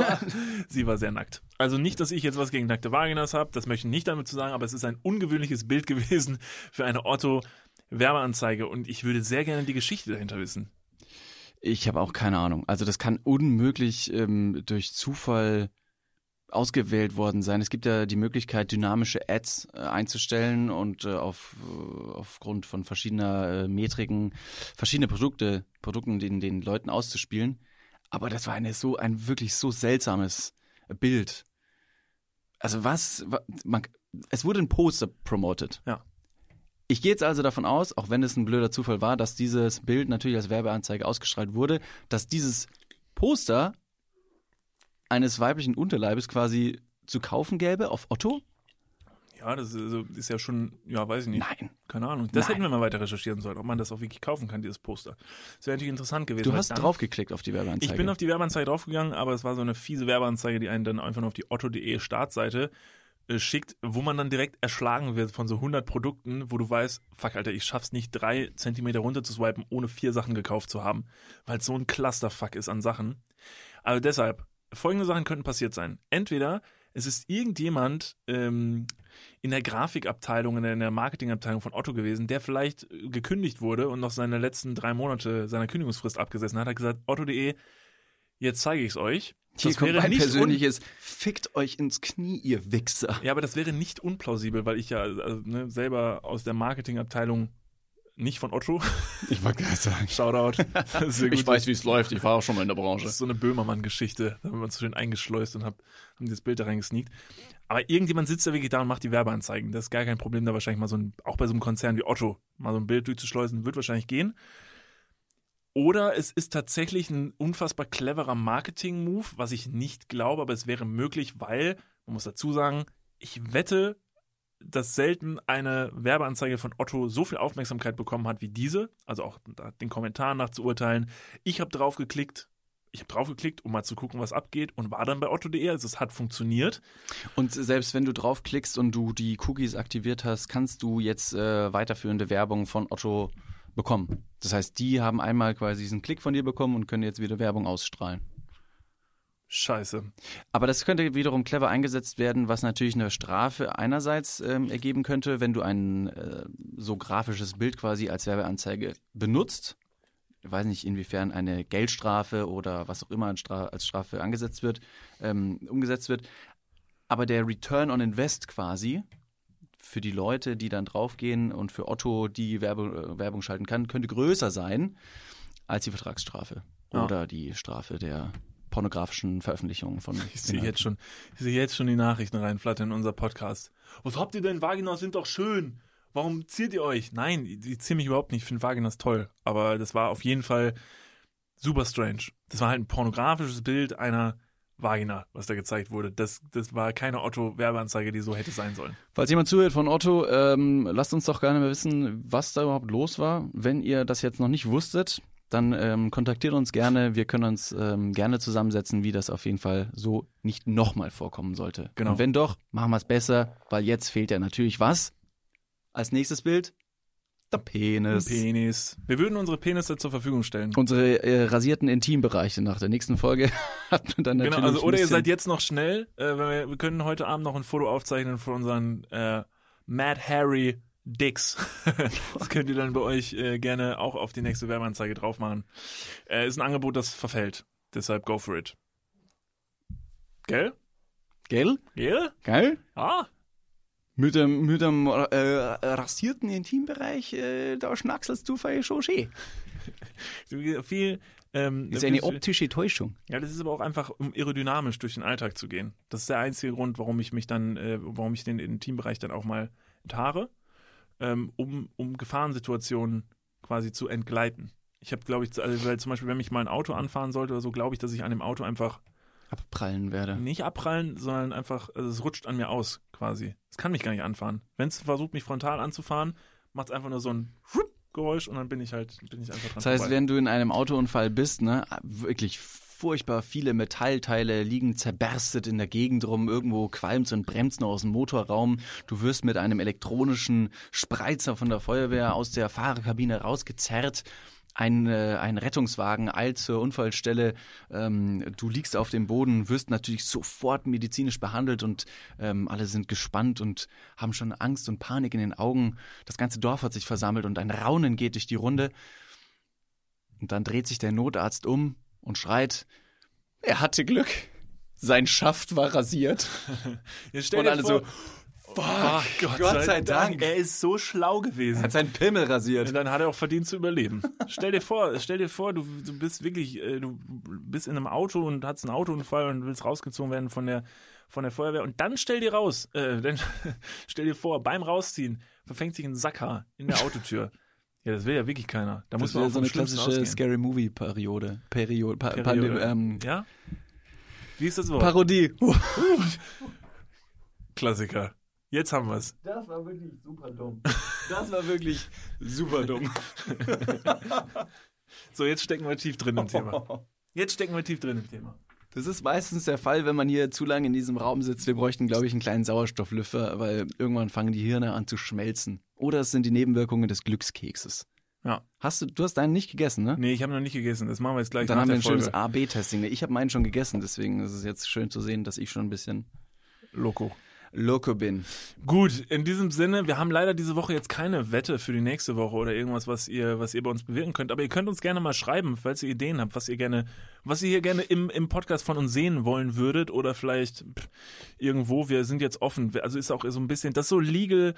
Sie war sehr nackt. Also nicht, dass ich jetzt was gegen nackte Vaginas habe, das möchte ich nicht damit zu sagen, aber es ist ein ungewöhnliches Bild gewesen für eine Otto-Werbeanzeige und ich würde sehr gerne die Geschichte dahinter wissen. Ich habe auch keine Ahnung. Also das kann unmöglich ähm, durch Zufall ausgewählt worden sein. Es gibt ja die Möglichkeit, dynamische Ads äh, einzustellen und äh, auf, äh, aufgrund von verschiedener Metriken verschiedene Produkte, Produkten den, den Leuten auszuspielen. Aber das war eine so ein wirklich so seltsames Bild. Also was, wa- man, es wurde ein Poster promoted. Ja. Ich gehe jetzt also davon aus, auch wenn es ein blöder Zufall war, dass dieses Bild natürlich als Werbeanzeige ausgestrahlt wurde, dass dieses Poster eines weiblichen Unterleibes quasi zu kaufen gäbe auf Otto? Ja, das ist, also, ja schon, ja, weiß ich nicht. Nein. Keine Ahnung. Das Nein. hätten wir mal weiter recherchieren sollen, ob man das auch wirklich kaufen kann, dieses Poster. Das wäre natürlich interessant gewesen. Du hast draufgeklickt auf die Werbeanzeige. Ich bin auf die Werbeanzeige draufgegangen, aber es war so eine fiese Werbeanzeige, die einen dann einfach nur auf die otto.de Startseite äh, schickt, wo man dann direkt erschlagen wird von so 100 Produkten, wo du weißt, fuck, Alter, ich schaff's nicht, drei Zentimeter runter zu swipen, ohne vier Sachen gekauft zu haben, weil es so ein Clusterfuck ist an Sachen. Also deshalb, folgende Sachen könnten passiert sein. Entweder es ist irgendjemand ähm, in der Grafikabteilung, in der, in der Marketingabteilung von Otto gewesen, der vielleicht äh, gekündigt wurde und noch seine letzten drei Monate seiner Kündigungsfrist abgesessen hat, hat gesagt, Otto.de, jetzt zeige ich es euch. Hier Das kommt wäre mein nicht persönliches Fickt euch ins Knie, ihr Wichser. ja, aber das wäre nicht unplausibel, weil ich ja also, ne, selber aus der Marketingabteilung nicht von Otto, Ich wollte gerade sagen. Shoutout. Sehr gut. wie es läuft. Ich war auch schon mal in der Branche. Das ist so eine Böhmermann-Geschichte. Da haben wir uns schön eingeschleust und hab, haben dieses Bild da reingesneakt. Aber irgendjemand sitzt da wirklich da und macht die Werbeanzeigen. Das ist gar kein Problem, da wahrscheinlich mal so ein, auch bei so einem Konzern wie Otto, mal so ein Bild durchzuschleusen, wird wahrscheinlich gehen. Oder es ist tatsächlich ein unfassbar cleverer Marketing-Move, was ich nicht glaube, aber es wäre möglich, weil, man muss dazu sagen, ich wette, dass selten eine Werbeanzeige von Otto so viel Aufmerksamkeit bekommen hat wie diese. Also auch den Kommentaren nach zu urteilen. Ich habe drauf geklickt. Ich habe drauf geklickt, um mal zu gucken, was abgeht und war dann bei Otto.de. Also es hat funktioniert. Und selbst wenn du draufklickst und du die Cookies aktiviert hast, kannst du jetzt äh, weiterführende Werbung von Otto bekommen. Das heißt, die haben einmal quasi diesen Klick von dir bekommen und können jetzt wieder Werbung ausstrahlen. Scheiße. Aber das könnte wiederum clever eingesetzt werden, was natürlich eine Strafe einerseits ähm, ergeben könnte, wenn du ein äh, so grafisches Bild quasi als Werbeanzeige benutzt. Ich weiß nicht, inwiefern eine Geldstrafe oder was auch immer als Stra- als Strafe angesetzt wird, ähm, umgesetzt wird. Aber der Return on Invest quasi für die Leute, die dann draufgehen und für Otto, die Werbe, äh, Werbung schalten kann, könnte größer sein als die Vertragsstrafe Ja. oder die Strafe der pornografischen Veröffentlichungen von Ich sehe jetzt schon, ich sehe jetzt schon die Nachrichten reinflattern in unser Podcast. Was habt ihr denn? Vaginas sind doch schön. Warum ziert ihr euch? Nein, die ziehen mich überhaupt nicht. Ich finde Vaginas toll. Aber das war auf jeden Fall super strange. Das war halt ein pornografisches Bild einer Vagina, was da gezeigt wurde. Das, das war keine Otto-Werbeanzeige, die so hätte sein sollen. Falls jemand zuhört von Otto, ähm, lasst uns doch gerne mal wissen, was da überhaupt los war. Wenn ihr das jetzt noch nicht wusstet, dann ähm, kontaktiert uns gerne. Wir können uns ähm, gerne zusammensetzen, wie das auf jeden Fall so nicht nochmal vorkommen sollte. Genau. Und wenn doch, machen wir es besser, weil jetzt fehlt ja natürlich was. Als nächstes Bild, der Penis. Penis. Wir würden unsere Penisse zur Verfügung stellen. Unsere äh, rasierten Intimbereiche nach der nächsten Folge hat man dann natürlich Genau, also oder ihr seid jetzt noch schnell. Äh, wir, wir können heute Abend noch ein Foto aufzeichnen von unseren äh, Mad Harry Dicks. das könnt ihr dann bei euch äh, gerne auch auf die nächste Werbeanzeige drauf machen. Äh, ist ein Angebot, das verfällt. Deshalb go for it. Gell? Gell? Gell? Geil? Ah. Mit dem, mit dem äh, rasierten Intimbereich, äh, da schnackselst du vielleicht schon schön. Viel. Ähm, Das ist eine optische Täuschung. Ja, das ist aber auch einfach, um aerodynamisch durch den Alltag zu gehen. Das ist der einzige Grund, warum ich mich dann, äh, warum ich den Intimbereich dann auch mal enthaare, ähm, um, um Gefahrensituationen quasi zu entgleiten. Ich habe, glaube ich, also, weil zum Beispiel, wenn mich mal ein Auto anfahren sollte oder so, glaube ich, dass ich an dem Auto einfach Abprallen werde. nicht abprallen, sondern einfach, also es rutscht an mir aus, quasi. Es kann mich gar nicht anfahren. Wenn es versucht, mich frontal anzufahren, macht es einfach nur so ein Geräusch und dann bin ich halt, bin ich einfach dran Das heißt, vorbei. wenn du in einem Autounfall bist, ne, wirklich furchtbar viele Metallteile liegen zerberstet in der Gegend rum, irgendwo qualmt und bremst nur aus dem Motorraum. Du wirst mit einem elektronischen Spreizer von der Feuerwehr aus der Fahrerkabine rausgezerrt. Ein, äh, ein Rettungswagen eilt zur Unfallstelle. Ähm, du liegst auf dem Boden, wirst natürlich sofort medizinisch behandelt und ähm, alle sind gespannt und haben schon Angst und Panik in den Augen. Das ganze Dorf hat sich versammelt und ein Raunen geht durch die Runde. Und dann dreht sich der Notarzt um und schreit, er hatte Glück. Sein Schaft war rasiert. Und alle vor, so, Fuck, Gott, Gott sei, Dank. Dank. Er ist so schlau gewesen. Er hat seinen Pimmel rasiert. Und dann hat er auch verdient zu überleben. stell dir vor, stell dir vor, du, du bist wirklich, äh, du bist in einem Auto und hast einen Autounfall und willst rausgezogen werden von der, von der Feuerwehr. Und dann stell dir raus, äh, dann stell dir vor, beim Rausziehen verfängt sich ein Sackhaar in der Autotür. Ja, das will ja wirklich keiner. Da muss Das man wäre auch so eine klassische ausgehen. Scary Movie Periode. Periode. Pa Periode. Pandem- ähm, ja? Wie ist das Wort? Parodie. Klassiker. Jetzt haben wir's. Das war wirklich super dumm. Das war wirklich super dumm. So, jetzt stecken wir tief drin im Thema. Jetzt stecken wir tief drin im Thema. Das ist meistens der Fall, wenn man hier zu lange in diesem Raum sitzt. Wir bräuchten, glaube ich, einen kleinen Sauerstofflüfter, weil irgendwann fangen die Hirne an zu schmelzen. Oder es sind die Nebenwirkungen des Glückskekses. Ja. Hast du, du hast deinen nicht gegessen, ne? Nee, ich habe noch nicht gegessen. Das machen wir jetzt gleich Dann haben wir ein schönes Folge. A-B-Testing. Ich habe meinen schon gegessen, deswegen ist es jetzt schön zu sehen, dass ich schon ein bisschen Loco. Loco bin. Gut, in diesem Sinne, wir haben leider diese Woche jetzt keine Wette für die nächste Woche oder irgendwas, was ihr, was ihr bei uns bewirken könnt. Aber ihr könnt uns gerne mal schreiben, falls ihr Ideen habt, was ihr gerne, was ihr hier gerne im, im Podcast von uns sehen wollen würdet oder vielleicht pff, irgendwo. Wir sind jetzt offen. Also ist auch so ein bisschen, das ist so legal,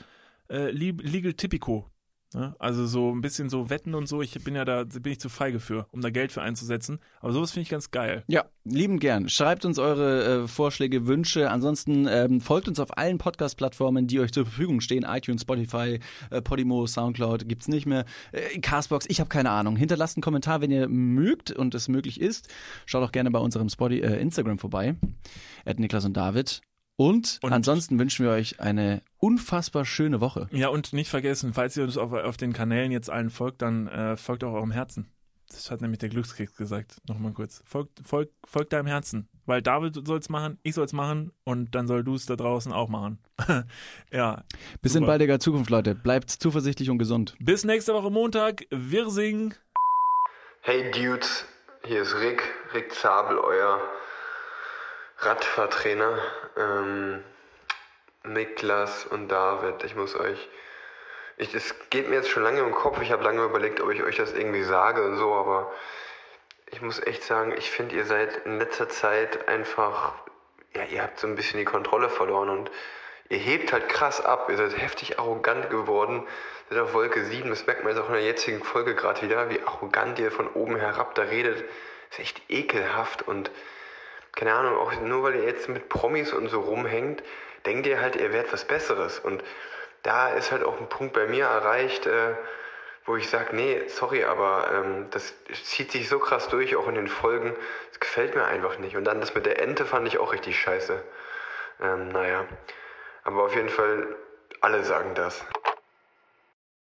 äh, legal typico. Ne? Also so ein bisschen so Wetten und so. Ich bin ja da, bin ich zu feige für, um da Geld für einzusetzen. Aber sowas finde ich ganz geil. Ja, lieben gern. Schreibt uns eure äh, Vorschläge, Wünsche. Ansonsten ähm, folgt uns auf allen Podcast-Plattformen, die euch zur Verfügung stehen. iTunes, Spotify, äh, Podimo, Soundcloud gibt's nicht mehr. Äh, Castbox, ich habe keine Ahnung. Hinterlasst einen Kommentar, wenn ihr mögt und es möglich ist. Schaut auch gerne bei unserem Spotty, äh, Instagram vorbei. At Niklas und David. Und, Und- ansonsten wünschen wir euch eine unfassbar schöne Woche. Ja, und nicht vergessen, falls ihr uns auf, auf den Kanälen jetzt allen folgt, dann äh, folgt auch eurem Herzen. Das hat nämlich der Glückskeks gesagt. Nochmal kurz. Folgt, folgt, folgt deinem Herzen. Weil David soll's machen, ich soll's machen und dann soll du es da draußen auch machen. ja. Bis Super. in baldiger Zukunft, Leute. Bleibt zuversichtlich und gesund. Bis nächste Woche Montag. Wir singen. Hey Dudes, hier ist Rick, Rick Zabel, euer Radfahrtrainer, ähm, Niklas und David. Ich muss euch, ich, es geht mir jetzt schon lange im Kopf. Ich habe lange überlegt, ob ich euch das irgendwie sage und so, aber ich muss echt sagen, ich finde, ihr seid in letzter Zeit einfach, ja, ihr habt so ein bisschen die Kontrolle verloren und ihr hebt halt krass ab. Ihr seid heftig arrogant geworden. Seid auf Wolke 7. Das merkt man jetzt auch in der jetzigen Folge gerade wieder, wie arrogant ihr von oben herab da redet. ist echt ekelhaft und keine Ahnung, auch nur weil ihr jetzt mit Promis und so rumhängt, denkt ihr halt, ihr werdet was Besseres. Und da ist halt auch ein Punkt bei mir erreicht, äh, wo ich sage, nee, sorry, aber ähm, das zieht sich so krass durch, auch in den Folgen. Das gefällt mir einfach nicht. Und dann das mit der Ente fand ich auch richtig scheiße. Ähm, naja. Aber auf jeden Fall, alle sagen das.